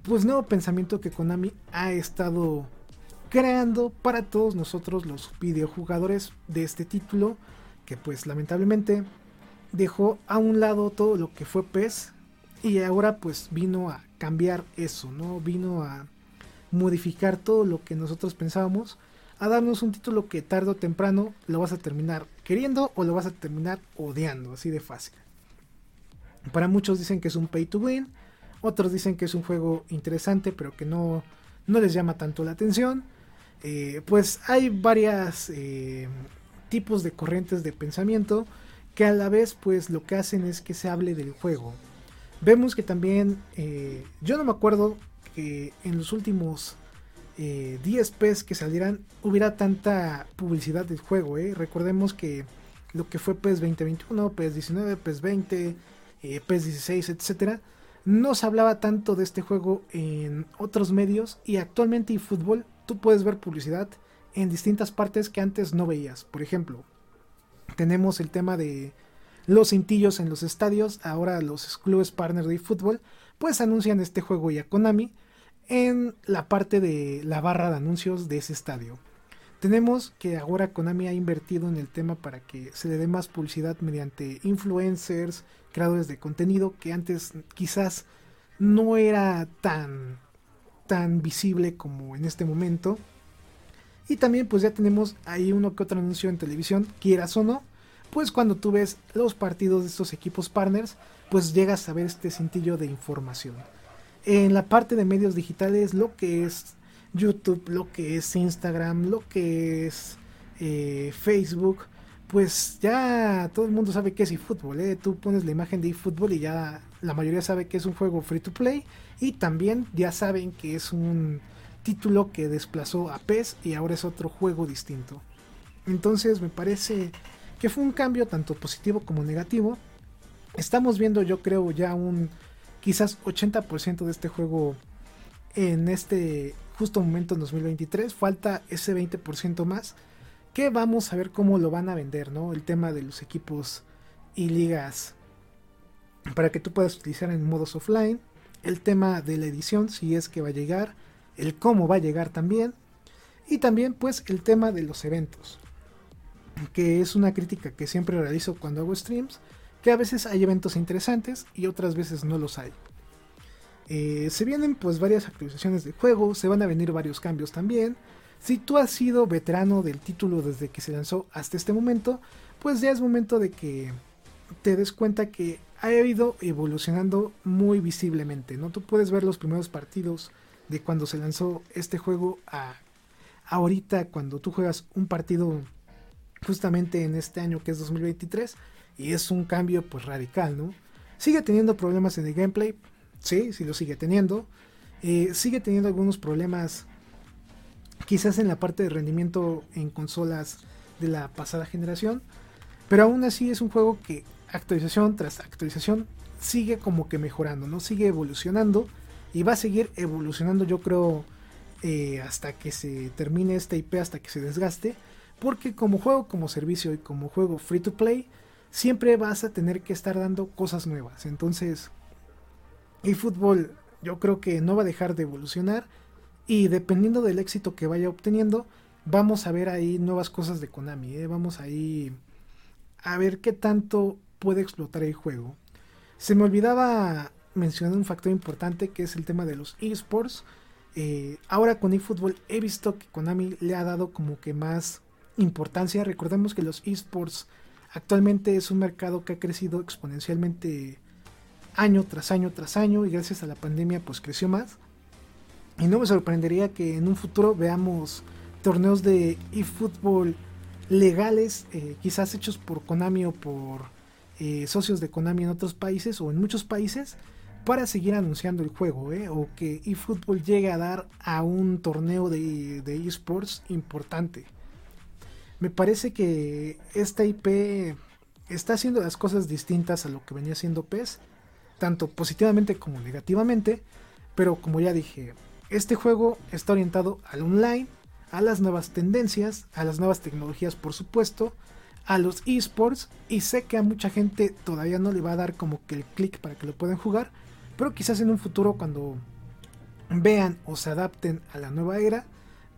pues nuevo pensamiento que Konami ha estado creando para todos nosotros los videojugadores de este título que pues lamentablemente dejó a un lado todo lo que fue PES y ahora pues vino a cambiar eso, ¿no? Vino a modificar todo lo que nosotros pensábamos, a darnos un título que tarde o temprano lo vas a terminar queriendo o lo vas a terminar odiando, así de fácil. Para muchos dicen que es un pay to win, otros dicen que es un juego interesante pero que no, no les llama tanto la atención. Eh, pues hay varias eh, tipos de corrientes de pensamiento que a la vez pues lo que hacen es que se hable del juego. Vemos que también, eh, yo no me acuerdo que en los últimos 10 PES que salieran hubiera tanta publicidad del juego. Recordemos que lo que fue PES 2021, PES 19, PES 20, PES 16, etcétera, no se hablaba tanto de este juego en otros medios y actualmente eFootball tú puedes ver publicidad en distintas partes que antes no veías. Por ejemplo, tenemos el tema de los cintillos en los estadios. Ahora los clubes partners de fútbol pues anuncian este juego y a Konami en la parte de la barra de anuncios de ese estadio. Tenemos que ahora Konami ha invertido en el tema para que se le dé más publicidad mediante influencers, creadores de contenido que antes quizás no era tan tan visible como en este momento. Y también pues ya tenemos ahí uno que otro anuncio en televisión, quieras o no, pues cuando tú ves los partidos de estos equipos partners, pues llegas a ver este cintillo de información. En la parte de medios digitales, lo que es YouTube, lo que es Instagram, lo que es eh, Facebook, pues ya todo el mundo sabe que es eFootball. ¿eh? Tú pones la imagen de eFootball y ya la mayoría sabe que es un juego free to play. Y también ya saben que es un título que desplazó a PES y ahora es otro juego distinto. Entonces me parece que fue un cambio tanto positivo como negativo. Estamos viendo yo creo ya un quizás 80% de este juego en este justo momento en 2023. Falta ese 20% más que vamos a ver cómo lo van a vender, ¿no? El tema de los equipos y ligas para que tú puedas utilizar en modos offline. El tema de la edición, si es que va a llegar. El cómo va a llegar también. Y también pues el tema de los eventos. Que es una crítica que siempre realizo cuando hago streams. Que a veces hay eventos interesantes y otras veces no los hay. Eh, se vienen pues varias actualizaciones de juego. Se van a venir varios cambios también. Si tú has sido veterano del título desde que se lanzó hasta este momento, pues ya es momento de que te des cuenta que ha ido evolucionando muy visiblemente, ¿no? Tú puedes ver los primeros partidos de cuando se lanzó este juego a ahorita cuando tú juegas un partido justamente en este año que es 2023 y es un cambio pues radical, ¿no? Sigue teniendo problemas en el gameplay, sí, sí lo sigue teniendo. Eh, sigue teniendo algunos problemas quizás en la parte de rendimiento en consolas de la pasada generación, pero aún así es un juego que actualización tras actualización sigue como que mejorando, ¿no? Sigue evolucionando y va a seguir evolucionando yo creo eh, hasta que se termine esta IP, hasta que se desgaste, porque como juego como servicio y como juego free to play, siempre vas a tener que estar dando cosas nuevas. Entonces, el fútbol yo creo que no va a dejar de evolucionar y dependiendo del éxito que vaya obteniendo, vamos a ver ahí nuevas cosas de Konami, ¿eh? vamos ahí a ver qué tanto puede explotar el juego. Se me olvidaba mencionar un factor importante que es el tema de los esports. Eh, ahora con eFootball he visto que Konami le ha dado como que más importancia. Recordemos que los esports actualmente es un mercado que ha crecido exponencialmente año tras año tras año y gracias a la pandemia pues creció más. Y no me sorprendería que en un futuro veamos torneos de eFootball legales, eh, quizás hechos por Konami o por eh, socios de Konami en otros países o en muchos países para seguir anunciando el juego eh, o que eFootball llegue a dar a un torneo de, esports importante. Me parece que esta IP está haciendo las cosas distintas a lo que venía haciendo PES, tanto positivamente como negativamente, pero como ya dije, este juego está orientado al online, a las nuevas tendencias, a las nuevas tecnologías por supuesto, a los esports y sé que a mucha gente todavía no le va a dar como que el clic para que lo puedan jugar, pero quizás en un futuro cuando vean o se adapten a la nueva era,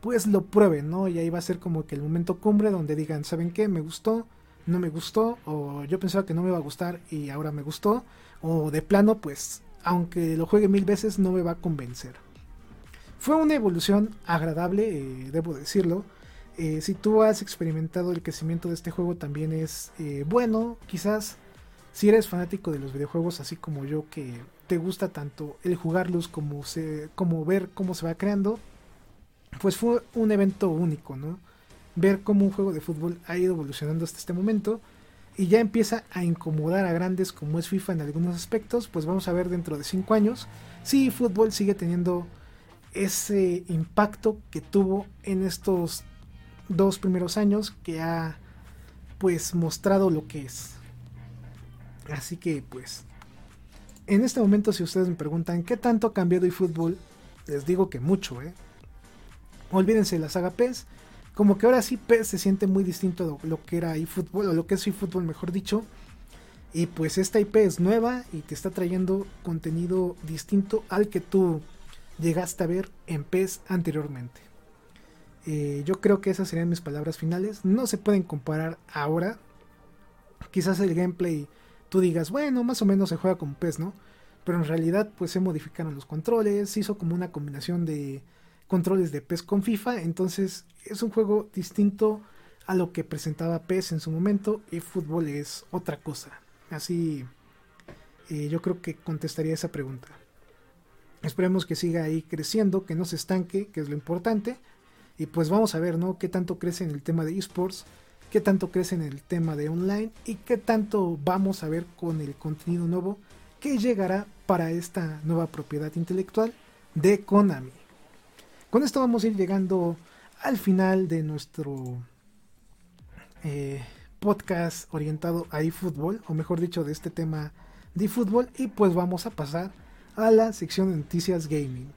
pues lo prueben, ¿no? Y ahí va a ser como que el momento cumbre donde digan, ¿saben qué? Me gustó, no me gustó, o yo pensaba que no me iba a gustar y ahora me gustó, o de plano, pues, aunque lo juegue mil veces, no me va a convencer. Fue una evolución agradable, eh, debo decirlo. Eh, si tú has experimentado el crecimiento de este juego también es eh, bueno. Quizás si eres fanático de los videojuegos así como yo que te gusta tanto el jugarlos como, se, como ver cómo se va creando, pues fue un evento único, ¿no? Ver cómo un juego de fútbol ha ido evolucionando hasta este momento y ya empieza a incomodar a grandes como es FIFA en algunos aspectos, pues vamos a ver dentro de 5 años si fútbol sigue teniendo ese impacto que tuvo en estos dos primeros años que ha pues mostrado lo que es. Así que pues en este momento si ustedes me preguntan qué tanto ha cambiado el fútbol, les digo que mucho, ¿eh? Olvídense de la saga como que ahora sí PES se siente muy distinto a lo que era eFootball, o lo que es eFootball mejor dicho. Y pues esta IP es nueva y te está trayendo contenido distinto al que tú llegaste a ver en PES anteriormente. Eh, yo creo que esas serían mis palabras finales. No se pueden comparar ahora. Quizás el gameplay tú digas, bueno, más o menos se juega con PES, ¿no? Pero en realidad pues se modificaron los controles, se hizo como una combinación de controles de PES con FIFA, entonces es un juego distinto a lo que presentaba PES en su momento y fútbol es otra cosa. Así eh, yo creo que contestaría esa pregunta. Esperemos que siga ahí creciendo, que no se estanque, que es lo importante. Y pues vamos a ver, ¿no? Qué tanto crece en el tema de esports, qué tanto crece en el tema de online y qué tanto vamos a ver con el contenido nuevo que llegará para esta nueva propiedad intelectual de Konami. Con esto vamos a ir llegando al final de nuestro eh, podcast orientado a eFootball, o mejor dicho, de este tema de eFootball. Y pues vamos a pasar a la sección de noticias gaming.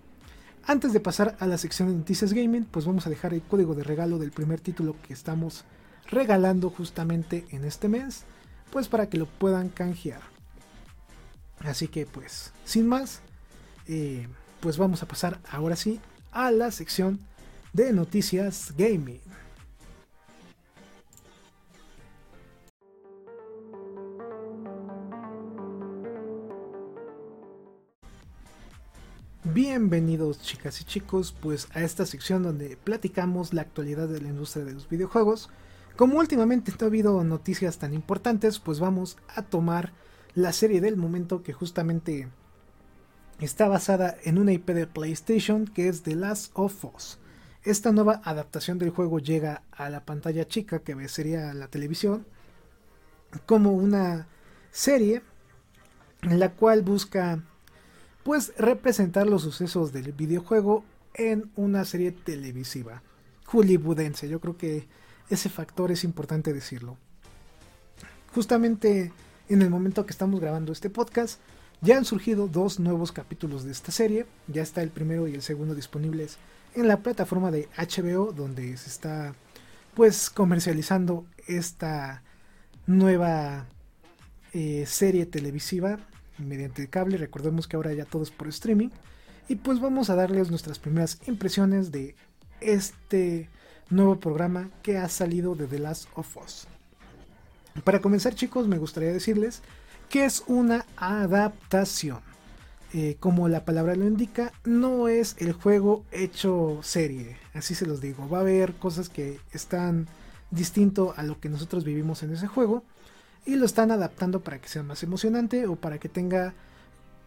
Antes de pasar a la sección de noticias gaming, pues vamos a dejar el código de regalo del primer título que estamos regalando justamente en este mes, pues para que lo puedan canjear. Así que pues, sin más, eh, pues vamos a pasar ahora sí a la sección de noticias gaming. Bienvenidos chicas y chicos pues a esta sección donde platicamos la actualidad de la industria de los videojuegos. Como últimamente no ha habido noticias tan importantes pues vamos a tomar la serie del momento que justamente está basada en una IP de PlayStation que es The Last of Us. Esta nueva adaptación del juego llega a la pantalla chica que sería la televisión como una serie en la cual busca pues representar los sucesos del videojuego en una serie televisiva hollywoodense. Yo creo que ese factor es importante decirlo. Justamente en el momento que estamos grabando este podcast, ya han surgido dos nuevos capítulos de esta serie. Ya está el primero y el segundo disponibles en la plataforma de HBO, donde se está pues comercializando esta nueva eh, serie televisiva mediante cable. Recordemos que ahora ya todo es por streaming. Y pues vamos a darles nuestras primeras impresiones de este nuevo programa que ha salido de The Last of Us. Para comenzar chicos me gustaría decirles que es una adaptación. Eh, como la palabra lo indica, no es el juego hecho serie, así se los digo. Va a haber cosas que están distinto a lo que nosotros vivimos en ese juego y lo están adaptando para que sea más emocionante o para que tenga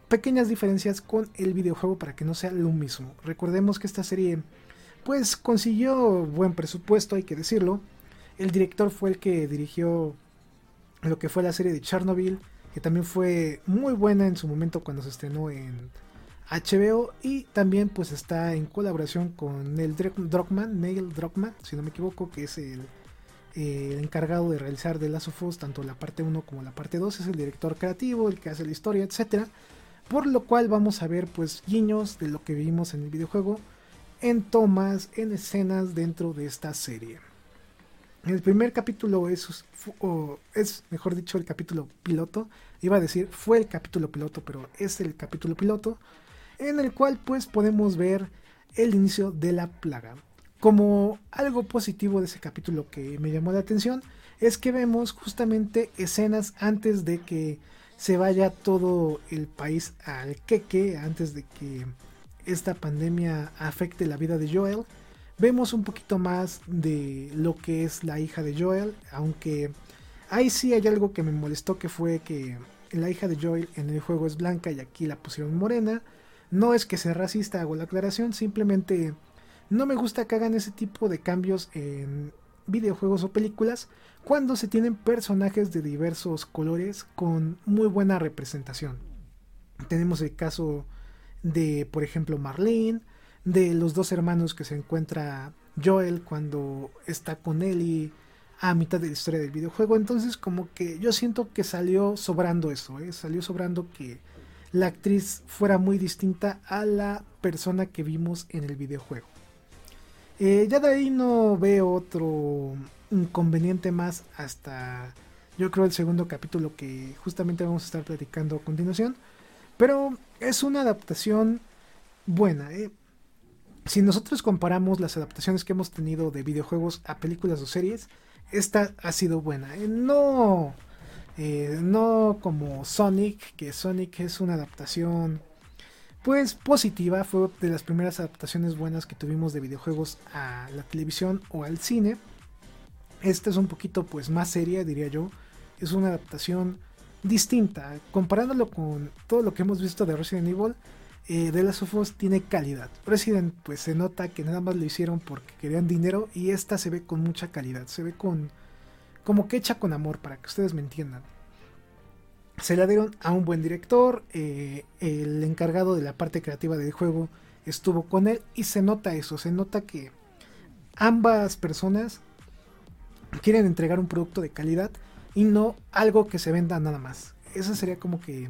pequeñas diferencias con el videojuego para que no sea lo mismo. Recordemos que esta serie pues consiguió buen presupuesto, hay que decirlo. El director fue el que dirigió lo que fue la serie de Chernobyl, que también fue muy buena en su momento cuando se estrenó en HBO y también pues está en colaboración con Neil Druckmann, Neil Druckmann, si no me equivoco, que es el el encargado de realizar The Last of Us, tanto la parte 1 como la parte 2, es el director creativo, el que hace la historia, etc. Por lo cual vamos a ver pues guiños de lo que vimos en el videojuego en tomas, en escenas dentro de esta serie. El primer capítulo es, mejor dicho, el capítulo piloto. Iba a decir, fue el capítulo piloto, pero es el capítulo piloto. En el cual pues podemos ver el inicio de la plaga. Como algo positivo de ese capítulo que me llamó la atención es que vemos justamente escenas antes de que se vaya todo el país al queque, antes de que esta pandemia afecte la vida de Joel. Vemos un poquito más de lo que es la hija de Joel, aunque ahí sí hay algo que me molestó que fue que la hija de Joel en el juego es blanca y aquí la pusieron morena. No es que sea racista, hago la aclaración, simplemente no me gusta que hagan ese tipo de cambios en videojuegos o películas cuando se tienen personajes de diversos colores con muy buena representación. Tenemos el caso de, por ejemplo, Marlene, de los dos hermanos que se encuentra Joel cuando está con Ellie a mitad de la historia del videojuego. Entonces, como que yo siento que salió sobrando eso, ¿eh? salió sobrando que la actriz fuera muy distinta a la persona que vimos en el videojuego. Eh, ya de ahí no veo otro inconveniente más hasta yo creo el segundo capítulo que justamente vamos a estar platicando a continuación. Pero es una adaptación buena. ¿eh? Si nosotros comparamos las adaptaciones que hemos tenido de videojuegos a películas o series, esta ha sido buena. ¿eh? No, no como Sonic, que Sonic es una adaptación pues positiva, fue de las primeras adaptaciones buenas que tuvimos de videojuegos a la televisión o al cine. Esta es un poquito pues más seria, diría yo. Es una adaptación distinta, comparándolo con todo lo que hemos visto de Resident Evil. Eh, de las UFOs tiene calidad. Resident pues se nota que nada más lo hicieron porque querían dinero y esta se ve con mucha calidad, se ve con como que hecha con amor para que ustedes me entiendan se la dieron a un buen director, eh, el encargado de la parte creativa del juego estuvo con él y se nota eso, se nota que ambas personas quieren entregar un producto de calidad y no algo que se venda nada más. Esa sería como que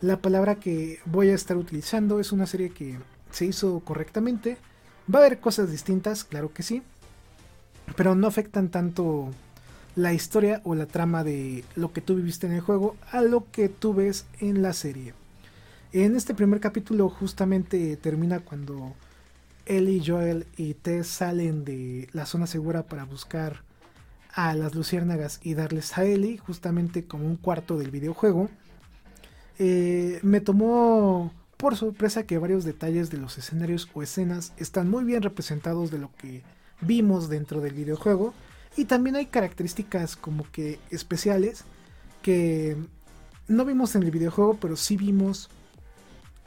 la palabra que voy a estar utilizando. Es una serie que se hizo correctamente. Va a haber cosas distintas, claro que sí. Pero no afectan tanto la historia o la trama de lo que tú viviste en el juego a lo que tú ves en la serie. En este primer capítulo justamente termina cuando Ellie, Joel y Tess salen de la zona segura para buscar a las luciérnagas y darles a Ellie, justamente como un cuarto del videojuego. Eh, me tomó por sorpresa que varios detalles de los escenarios o escenas están muy bien representados de lo que vimos dentro del videojuego. Y también hay características como que especiales que no vimos en el videojuego, pero sí vimos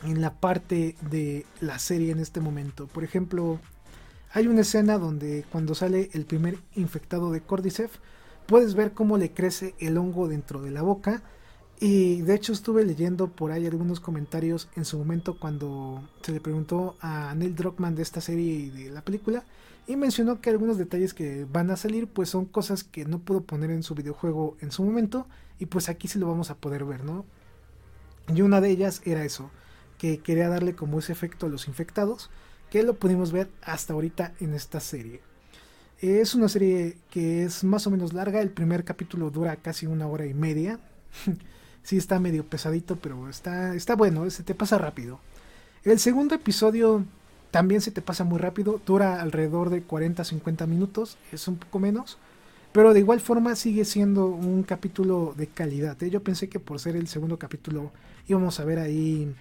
en la parte de la serie en este momento. Por ejemplo, hay una escena donde cuando sale el primer infectado de Cordyceps, puedes ver cómo le crece el hongo dentro de la boca. Y de hecho estuve leyendo por ahí algunos comentarios en su momento cuando se le preguntó a Neil Druckmann de esta serie y de la película. Y mencionó que algunos detalles que van a salir pues son cosas que no pudo poner en su videojuego en su momento. Y pues aquí sí lo vamos a poder ver, ¿no? Y una de ellas era eso que quería darle como ese efecto a los infectados, que lo pudimos ver hasta ahorita en esta serie. Es una serie que es más o menos larga, el primer capítulo dura casi una hora y media. sí está medio pesadito, pero está, está bueno, se te pasa rápido. El segundo episodio también se te pasa muy rápido, dura alrededor de 40-50 minutos, es un poco menos, pero de igual forma sigue siendo un capítulo de calidad. ¿eh? Yo pensé que por ser el segundo capítulo íbamos a ver ahí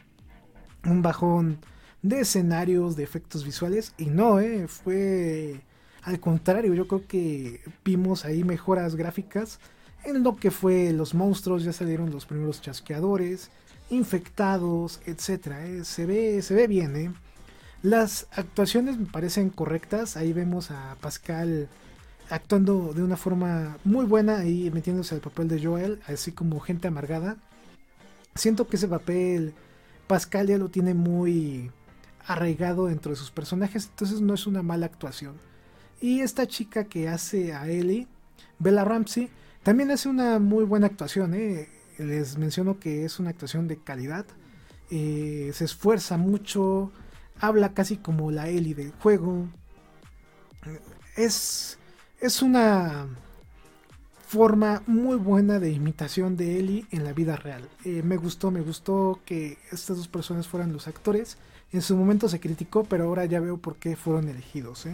un bajón de escenarios, de efectos visuales. Y no, eh, fue al contrario, yo creo que vimos ahí mejoras gráficas en lo que fue los monstruos, ya salieron los primeros chasqueadores, infectados, etcétera. Eh. Se, ve, se ve bien, eh. Las actuaciones me parecen correctas. Ahí vemos a Pascal actuando de una forma muy buena y metiéndose al papel de Joel, así como gente amargada. Siento que ese papel Pascal ya lo tiene muy arraigado dentro de sus personajes, entonces no es una mala actuación. Y esta chica que hace a Ellie, Bella Ramsey, también hace una muy buena actuación. ¿eh? Les menciono que es una actuación de calidad. Eh, se esfuerza mucho, habla casi como la Ellie del juego. Es, es una forma muy buena de imitación de Ellie en la vida real. Eh, me gustó, me gustó que estas dos personas fueran los actores. En su momento se criticó, pero ahora ya veo por qué fueron elegidos.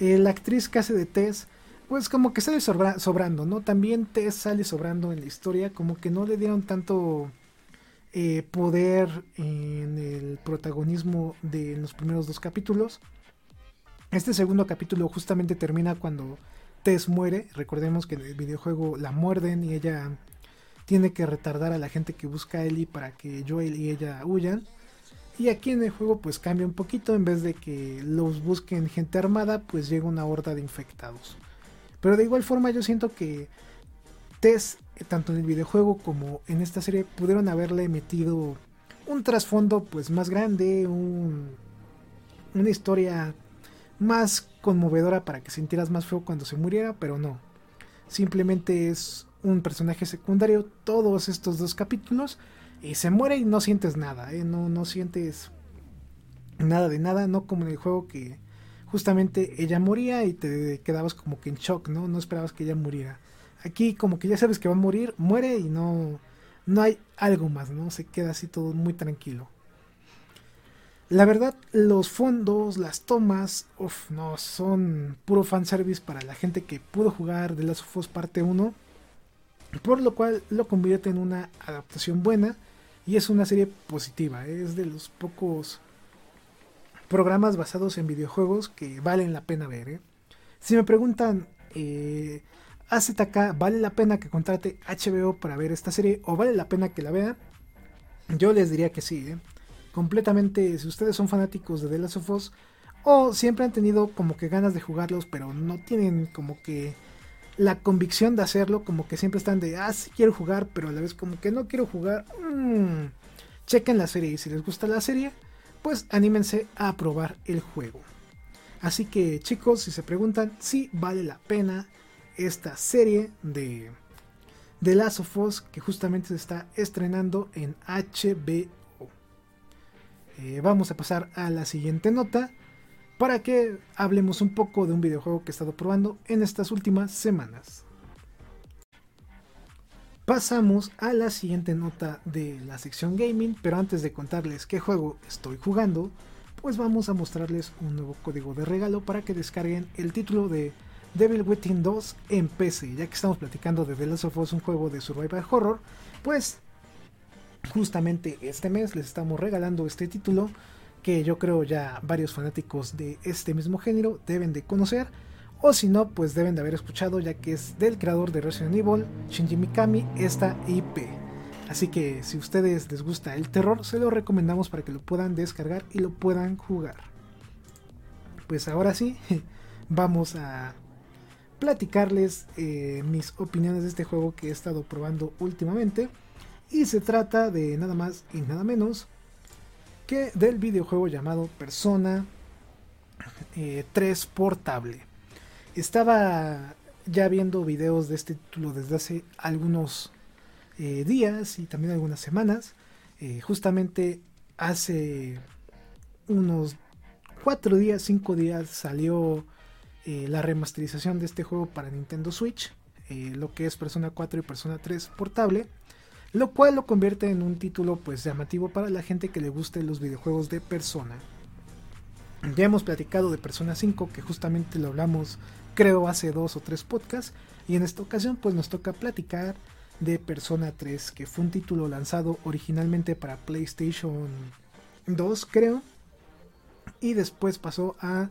la actriz que hace de Tess, pues como que sale sobrando, ¿no? También Tess sale sobrando en la historia, como que no le dieron tanto poder en el protagonismo de los primeros dos capítulos. Este segundo capítulo justamente termina cuando Tess muere. Recordemos que en el videojuego la muerden y ella tiene que retardar a la gente que busca a Ellie para que Joel y ella huyan. Y aquí en el juego pues cambia un poquito, en vez de que los busquen gente armada, pues llega una horda de infectados. Pero de igual forma yo siento que Tess, tanto en el videojuego como en esta serie, pudieron haberle metido un trasfondo pues más grande, un, una historia más conmovedora para que sintieras más feo cuando se muriera, pero no. Simplemente es un personaje secundario todos estos dos capítulos y se muere y no sientes nada, ¿eh? no, no sientes nada de nada, no como en el juego que justamente ella moría y te quedabas como que en shock, ¿no? No esperabas que ella muriera. Aquí como que ya sabes que va a morir, muere y no, no hay algo más, ¿no? Se queda así todo muy tranquilo. La verdad, los fondos, las tomas, uff, no, son puro fanservice para la gente que pudo jugar The Last of Us parte 1. Por lo cual lo convierte en una adaptación buena y es una serie positiva. Es de los pocos programas basados en videojuegos que valen la pena ver. ¿eh? Si me preguntan, eh, AZK, ¿vale la pena que contrate HBO para ver esta serie o vale la pena que la vea? Yo les diría que sí. ¿eh? completamente, si ustedes son fanáticos de The Last of Us, o siempre han tenido como que ganas de jugarlos, pero no tienen como que la convicción de hacerlo, como que siempre están de, ah, sí quiero jugar, pero a la vez como que no quiero jugar, mmm, chequen la serie y si les gusta la serie, pues anímense a probar el juego. Así que chicos, si se preguntan si vale la pena esta serie de The Last of Us que justamente se está estrenando en HBO. Eh, vamos a pasar a la siguiente nota para que hablemos un poco de un videojuego que he estado probando en estas últimas semanas. Pasamos a la siguiente nota de la sección gaming, pero antes de contarles qué juego estoy jugando, pues vamos a mostrarles un nuevo código de regalo para que descarguen el título de Devil Within 2 en PC. Ya que estamos platicando de The Last of Us, un juego de survival horror, pues justamente este mes les estamos regalando este título que yo creo ya varios fanáticos de este mismo género deben de conocer o si no, pues deben de haber escuchado ya que es del creador de Resident Evil, Shinji Mikami, esta IP. Así que si a ustedes les gusta el terror, se lo recomendamos para que lo puedan descargar y lo puedan jugar. Pues ahora sí, vamos a platicarles eh, mis opiniones de este juego que he estado probando últimamente. Y se trata de nada más y nada menos que del videojuego llamado Persona 3 eh, Portable. Estaba ya viendo videos de este título desde hace algunos eh, días y también algunas semanas. Eh, justamente hace unos 4 días, 5 días salió eh, la remasterización de este juego para Nintendo Switch, lo que es Persona 4 y Persona 3 portable, lo cual lo convierte en un título pues llamativo para la gente que le guste los videojuegos de Persona. Ya hemos platicado de Persona 5, que justamente lo hablamos creo hace dos o tres podcasts. Y en esta ocasión pues nos toca platicar de Persona 3, que fue un título lanzado originalmente para PlayStation 2 creo. Y después pasó a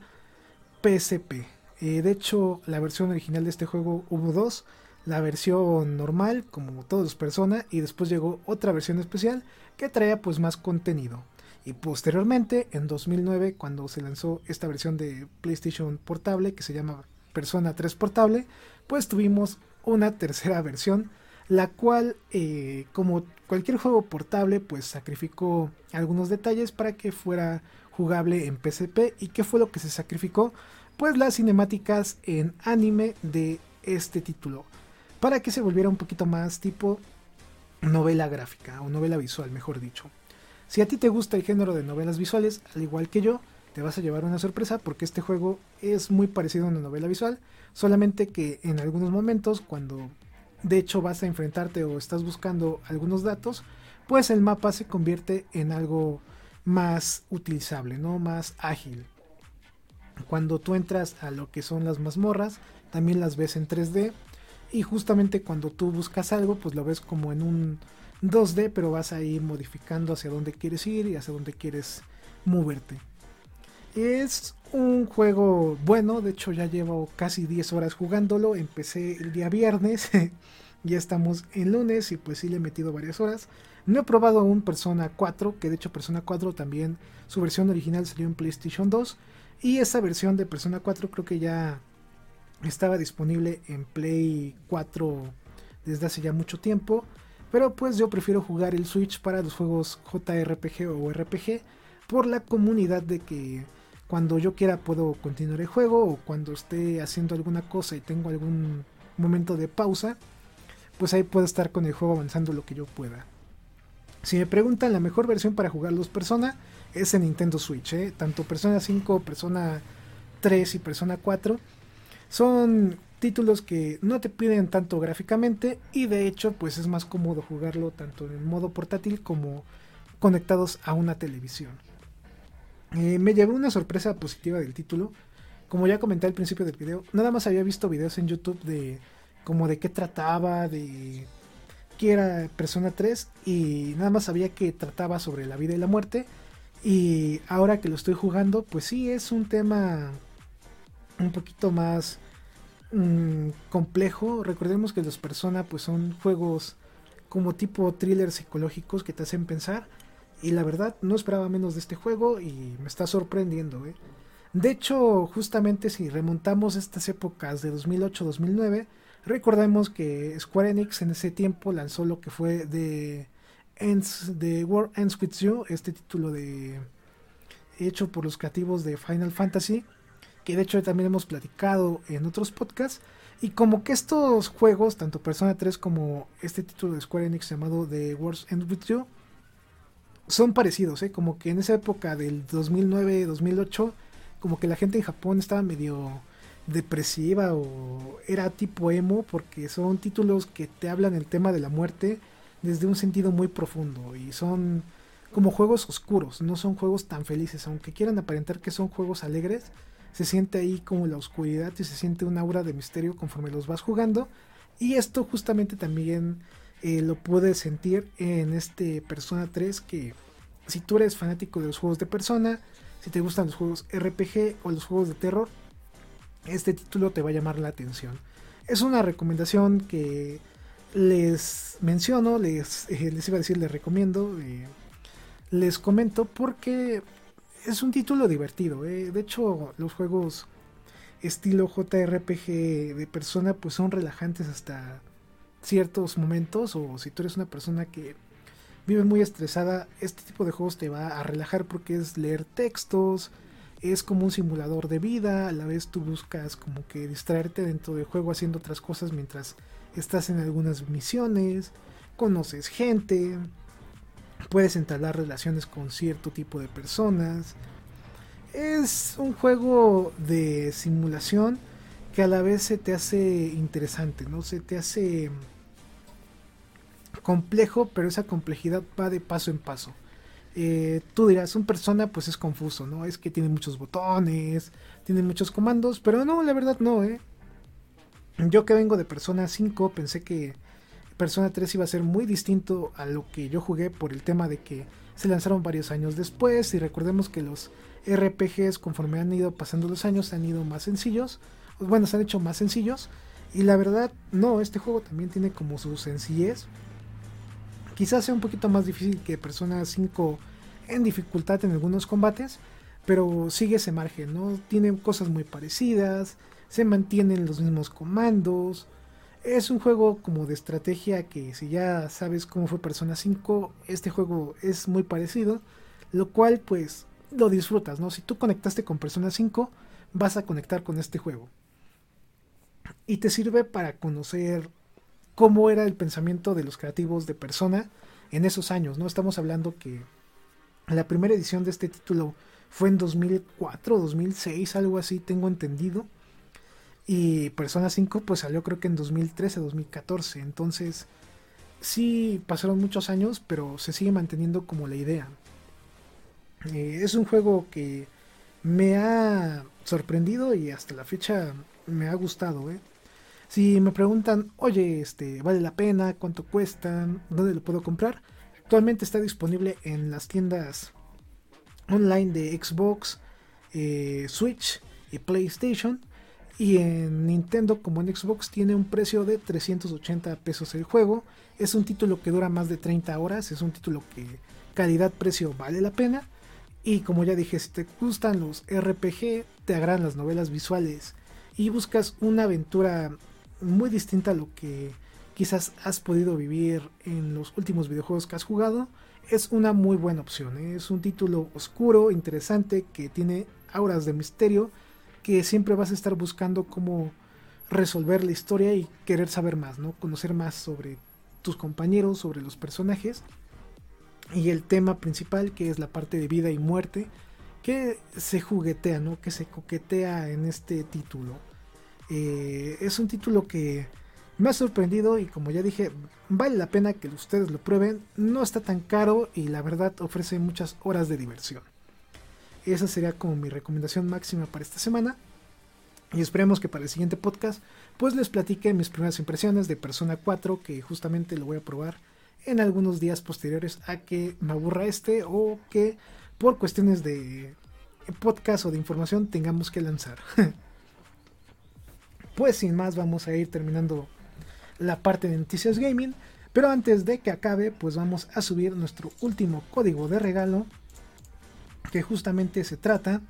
PSP. Eh, de hecho la versión original de este juego hubo dos. La versión normal como todos Persona y después llegó otra versión especial que traía pues más contenido. Y posteriormente, en 2009, cuando se lanzó esta versión de PlayStation Portable que se llama Persona 3 Portable, pues tuvimos una tercera versión, la cual, eh, como cualquier juego portable, pues sacrificó algunos detalles para que fuera jugable en PSP. ¿Y qué fue lo que se sacrificó? Pues las cinemáticas en anime de este título, para que se volviera un poquito más tipo novela gráfica o novela visual, mejor dicho. Si a ti te gusta el género de novelas visuales, al igual que yo, te vas a llevar una sorpresa porque este juego es muy parecido a una novela visual, solamente que en algunos momentos cuando de hecho vas a enfrentarte o estás buscando algunos datos, pues el mapa se convierte en algo más utilizable, ¿no? Más ágil. Cuando tú entras a lo que son las mazmorras, también las ves en 3D y justamente cuando tú buscas algo, pues lo ves como en un 2D, pero vas a ir modificando hacia dónde quieres ir y hacia dónde quieres moverte. Es un juego bueno, de hecho ya llevo casi 10 horas jugándolo, empecé el día viernes, ya estamos en lunes y pues sí le he metido varias horas. No he probado aún Persona 4, que de hecho Persona 4 también, su versión original salió en PlayStation 2 y esa versión de Persona 4 creo que ya estaba disponible en Play 4 desde hace ya mucho tiempo. Pero pues yo prefiero jugar el Switch para los juegos JRPG o RPG por la comunidad de que cuando yo quiera puedo continuar el juego o cuando esté haciendo alguna cosa y tengo algún momento de pausa, pues ahí puedo estar con el juego avanzando lo que yo pueda. Si me preguntan la mejor versión para jugar los Persona es en Nintendo Switch, ¿eh? tanto Persona 5, Persona 3 y Persona 4 son títulos que no te piden tanto gráficamente y de hecho pues es más cómodo jugarlo tanto en modo portátil como conectados a una televisión. Eh, me llevó una sorpresa positiva del título. Como ya comenté al principio del video, nada más había visto videos en YouTube de como de qué trataba, de qué era Persona 3 y nada más sabía que trataba sobre la vida y la muerte. Y ahora que lo estoy jugando, pues sí es un tema un poquito más Mm, complejo. Recordemos que los Persona pues son juegos como tipo thriller psicológicos que te hacen pensar. Y la verdad no esperaba menos de este juego y me está sorprendiendo. ¿eh? De hecho, justamente si remontamos estas épocas de 2008-2009, recordemos que Square Enix en ese tiempo lanzó lo que fue de The World Ends With You, este título de hecho por los creativos de Final Fantasy que de hecho también hemos platicado en otros podcasts. Y como que estos juegos, tanto Persona 3 como este título de Square Enix llamado The Wars End With You, son parecidos, ¿eh? Como que en esa época del 2009-2008, como que la gente en Japón estaba medio depresiva o era tipo emo, porque son títulos que te hablan el tema de la muerte desde un sentido muy profundo y son como juegos oscuros, no son juegos tan felices, aunque quieran aparentar que son juegos alegres, se siente ahí como la oscuridad y se siente un aura de misterio conforme los vas jugando y esto justamente también eh, lo puedes sentir en este Persona 3 que si tú eres fanático de los juegos de Persona, si te gustan los juegos RPG o los juegos de terror, este título te va a llamar la atención. Es una recomendación que les menciono, les, les iba a decir, les recomiendo, eh, les comento porque es un título divertido. Eh. De hecho, los juegos estilo JRPG de persona pues son relajantes hasta ciertos momentos o si tú eres una persona que vive muy estresada, este tipo de juegos te va a relajar porque es leer textos, es como un simulador de vida, a la vez tú buscas como que distraerte dentro del juego haciendo otras cosas mientras estás en algunas misiones, conoces gente, puedes entablar relaciones con cierto tipo de personas. Es un juego de simulación que a la vez se te hace interesante, ¿no? Se te hace complejo, pero esa complejidad va de paso en paso. Eh, tú dirás, un persona pues es confuso, ¿no? Es que tiene muchos botones, tiene muchos comandos, pero no, la verdad no, ¿eh? Yo que vengo de Persona 5 pensé que Persona 3 iba a ser muy distinto a lo que yo jugué por el tema de que se lanzaron varios años después y recordemos que los RPGs conforme han ido pasando los años han ido más sencillos, bueno, se han hecho más sencillos y la verdad no, este juego también tiene como su sencillez Quizás sea un poquito más difícil que Persona 5 en dificultad en algunos combates, pero sigue ese margen, ¿no? Tiene cosas muy parecidas, se mantienen los mismos comandos. Es un juego como de estrategia que si ya sabes cómo fue Persona 5, este juego es muy parecido, lo cual pues lo disfrutas, ¿no? Si tú conectaste con Persona 5, vas a conectar con este juego. Y te sirve para conocer cómo era el pensamiento de los creativos de Persona en esos años, ¿no? Estamos hablando que la primera edición de este título fue en 2004, 2006, algo así, tengo entendido. Y Persona 5 pues salió creo que en 2013, 2014. Entonces, sí pasaron muchos años, pero se sigue manteniendo como la idea. Eh, es un juego que me ha sorprendido y hasta la fecha me ha gustado, ¿eh? Si me preguntan, oye, este, ¿vale la pena? ¿Cuánto cuesta? ¿Dónde lo puedo comprar? Actualmente está disponible en las tiendas online de Xbox, eh, Switch y PlayStation. Y en Nintendo como en Xbox tiene un precio de 380 pesos el juego. Es un título que dura más de 30 horas. Es un título que calidad-precio vale la pena. Y como ya dije, si te gustan los RPG, te agradan las novelas visuales y buscas una aventura muy distinta a lo que quizás has podido vivir en los últimos videojuegos que has jugado, es una muy buena opción. ¿eh? Es un título oscuro, interesante, que tiene auras de misterio, que siempre vas a estar buscando cómo resolver la historia y querer saber más, ¿no? Conocer más sobre tus compañeros, sobre los personajes y el tema principal que es la parte de vida y muerte que se juguetea, ¿no? Que se coquetea en este título. Eh, es un título que me ha sorprendido y como ya dije, vale la pena que ustedes lo prueben. No está tan caro y la verdad ofrece muchas horas de diversión. Esa sería como mi recomendación máxima para esta semana. Y esperemos que para el siguiente podcast pues les platique mis primeras impresiones de Persona 4 que justamente lo voy a probar en algunos días posteriores a que me aburra este o que por cuestiones de podcast o de información tengamos que lanzar. pues sin más vamos a ir terminando la parte de noticias gaming. Pero antes de que acabe, pues vamos a subir nuestro último código de regalo. Que justamente se trata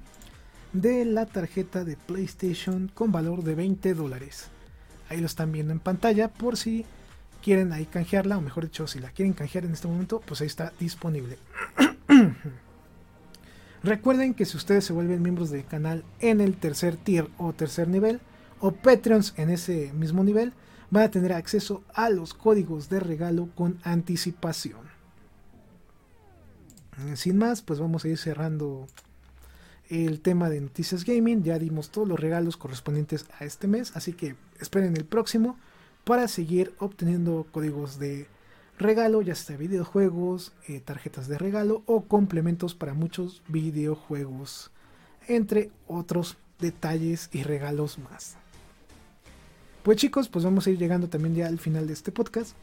de la tarjeta de PlayStation con valor de 20 dólares. Ahí lo están viendo en pantalla por si quieren ahí canjearla, o mejor dicho, si la quieren canjear en este momento, pues ahí está disponible. Recuerden que si ustedes se vuelven miembros del canal en el tercer tier o tercer nivel, o Patreons en ese mismo nivel, van a tener acceso a los códigos de regalo con anticipación. Sin más, pues vamos a ir cerrando el tema de noticias gaming. Ya dimos todos los regalos correspondientes a este mes, así que esperen el próximo para seguir obteniendo códigos de regalo, ya sea videojuegos, eh, tarjetas de regalo o complementos para muchos videojuegos, entre otros detalles y regalos más. Pues chicos, pues vamos a ir llegando también ya al final de este podcast.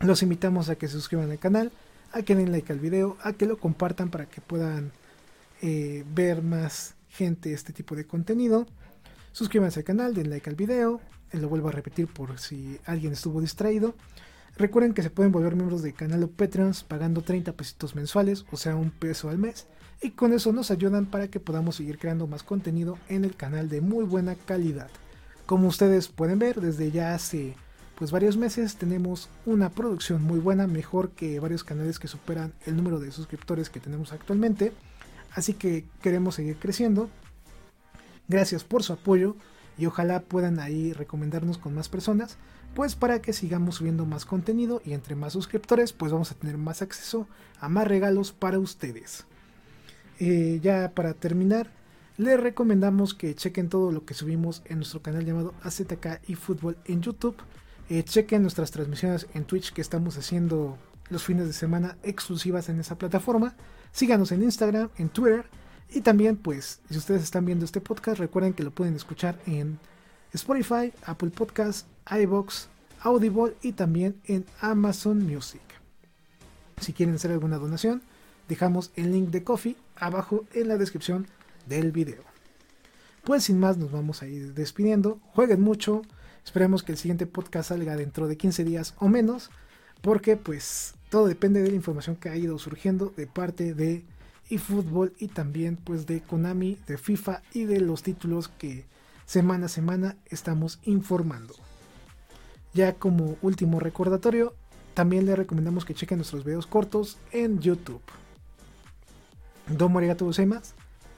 Los invitamos a que se suscriban al canal, a que den like al video, a que lo compartan para que puedan eh, ver más gente este tipo de contenido. Suscríbanse al canal, den like al video, eh, lo vuelvo a repetir por si alguien estuvo distraído. Recuerden que se pueden volver miembros del canal o Patreons pagando 30 pesitos mensuales, o sea, un peso al mes. Y con eso nos ayudan para que podamos seguir creando más contenido en el canal de muy buena calidad. Como ustedes pueden ver, desde ya hace pues varios meses tenemos una producción muy buena, mejor que varios canales que superan el número de suscriptores que tenemos actualmente. Así que queremos seguir creciendo. Gracias por su apoyo y ojalá puedan ahí recomendarnos con más personas, pues para que sigamos subiendo más contenido y entre más suscriptores pues vamos a tener más acceso a más regalos para ustedes. Eh, ya para terminar, les recomendamos que chequen todo lo que subimos en nuestro canal llamado AZK y Fútbol en YouTube. Eh, chequen nuestras transmisiones en Twitch que estamos haciendo los fines de semana exclusivas en esa plataforma. Síganos en Instagram, en Twitter y también, pues, si ustedes están viendo este podcast, recuerden que lo pueden escuchar en Spotify, Apple Podcasts, iBox, Audible y también en Amazon Music. Si quieren hacer alguna donación, dejamos el link de Coffee abajo en la descripción del video. Pues sin más, nos vamos a ir despidiendo. Jueguen mucho. Esperemos que el siguiente podcast salga dentro de 15 días o menos. Porque pues todo depende de la información que ha ido surgiendo de parte de eFootball y también pues de Konami, de FIFA y de los títulos que semana a semana estamos informando. Ya como último recordatorio, también les recomendamos que chequen nuestros videos cortos en YouTube. Domo arigato gozaimasu.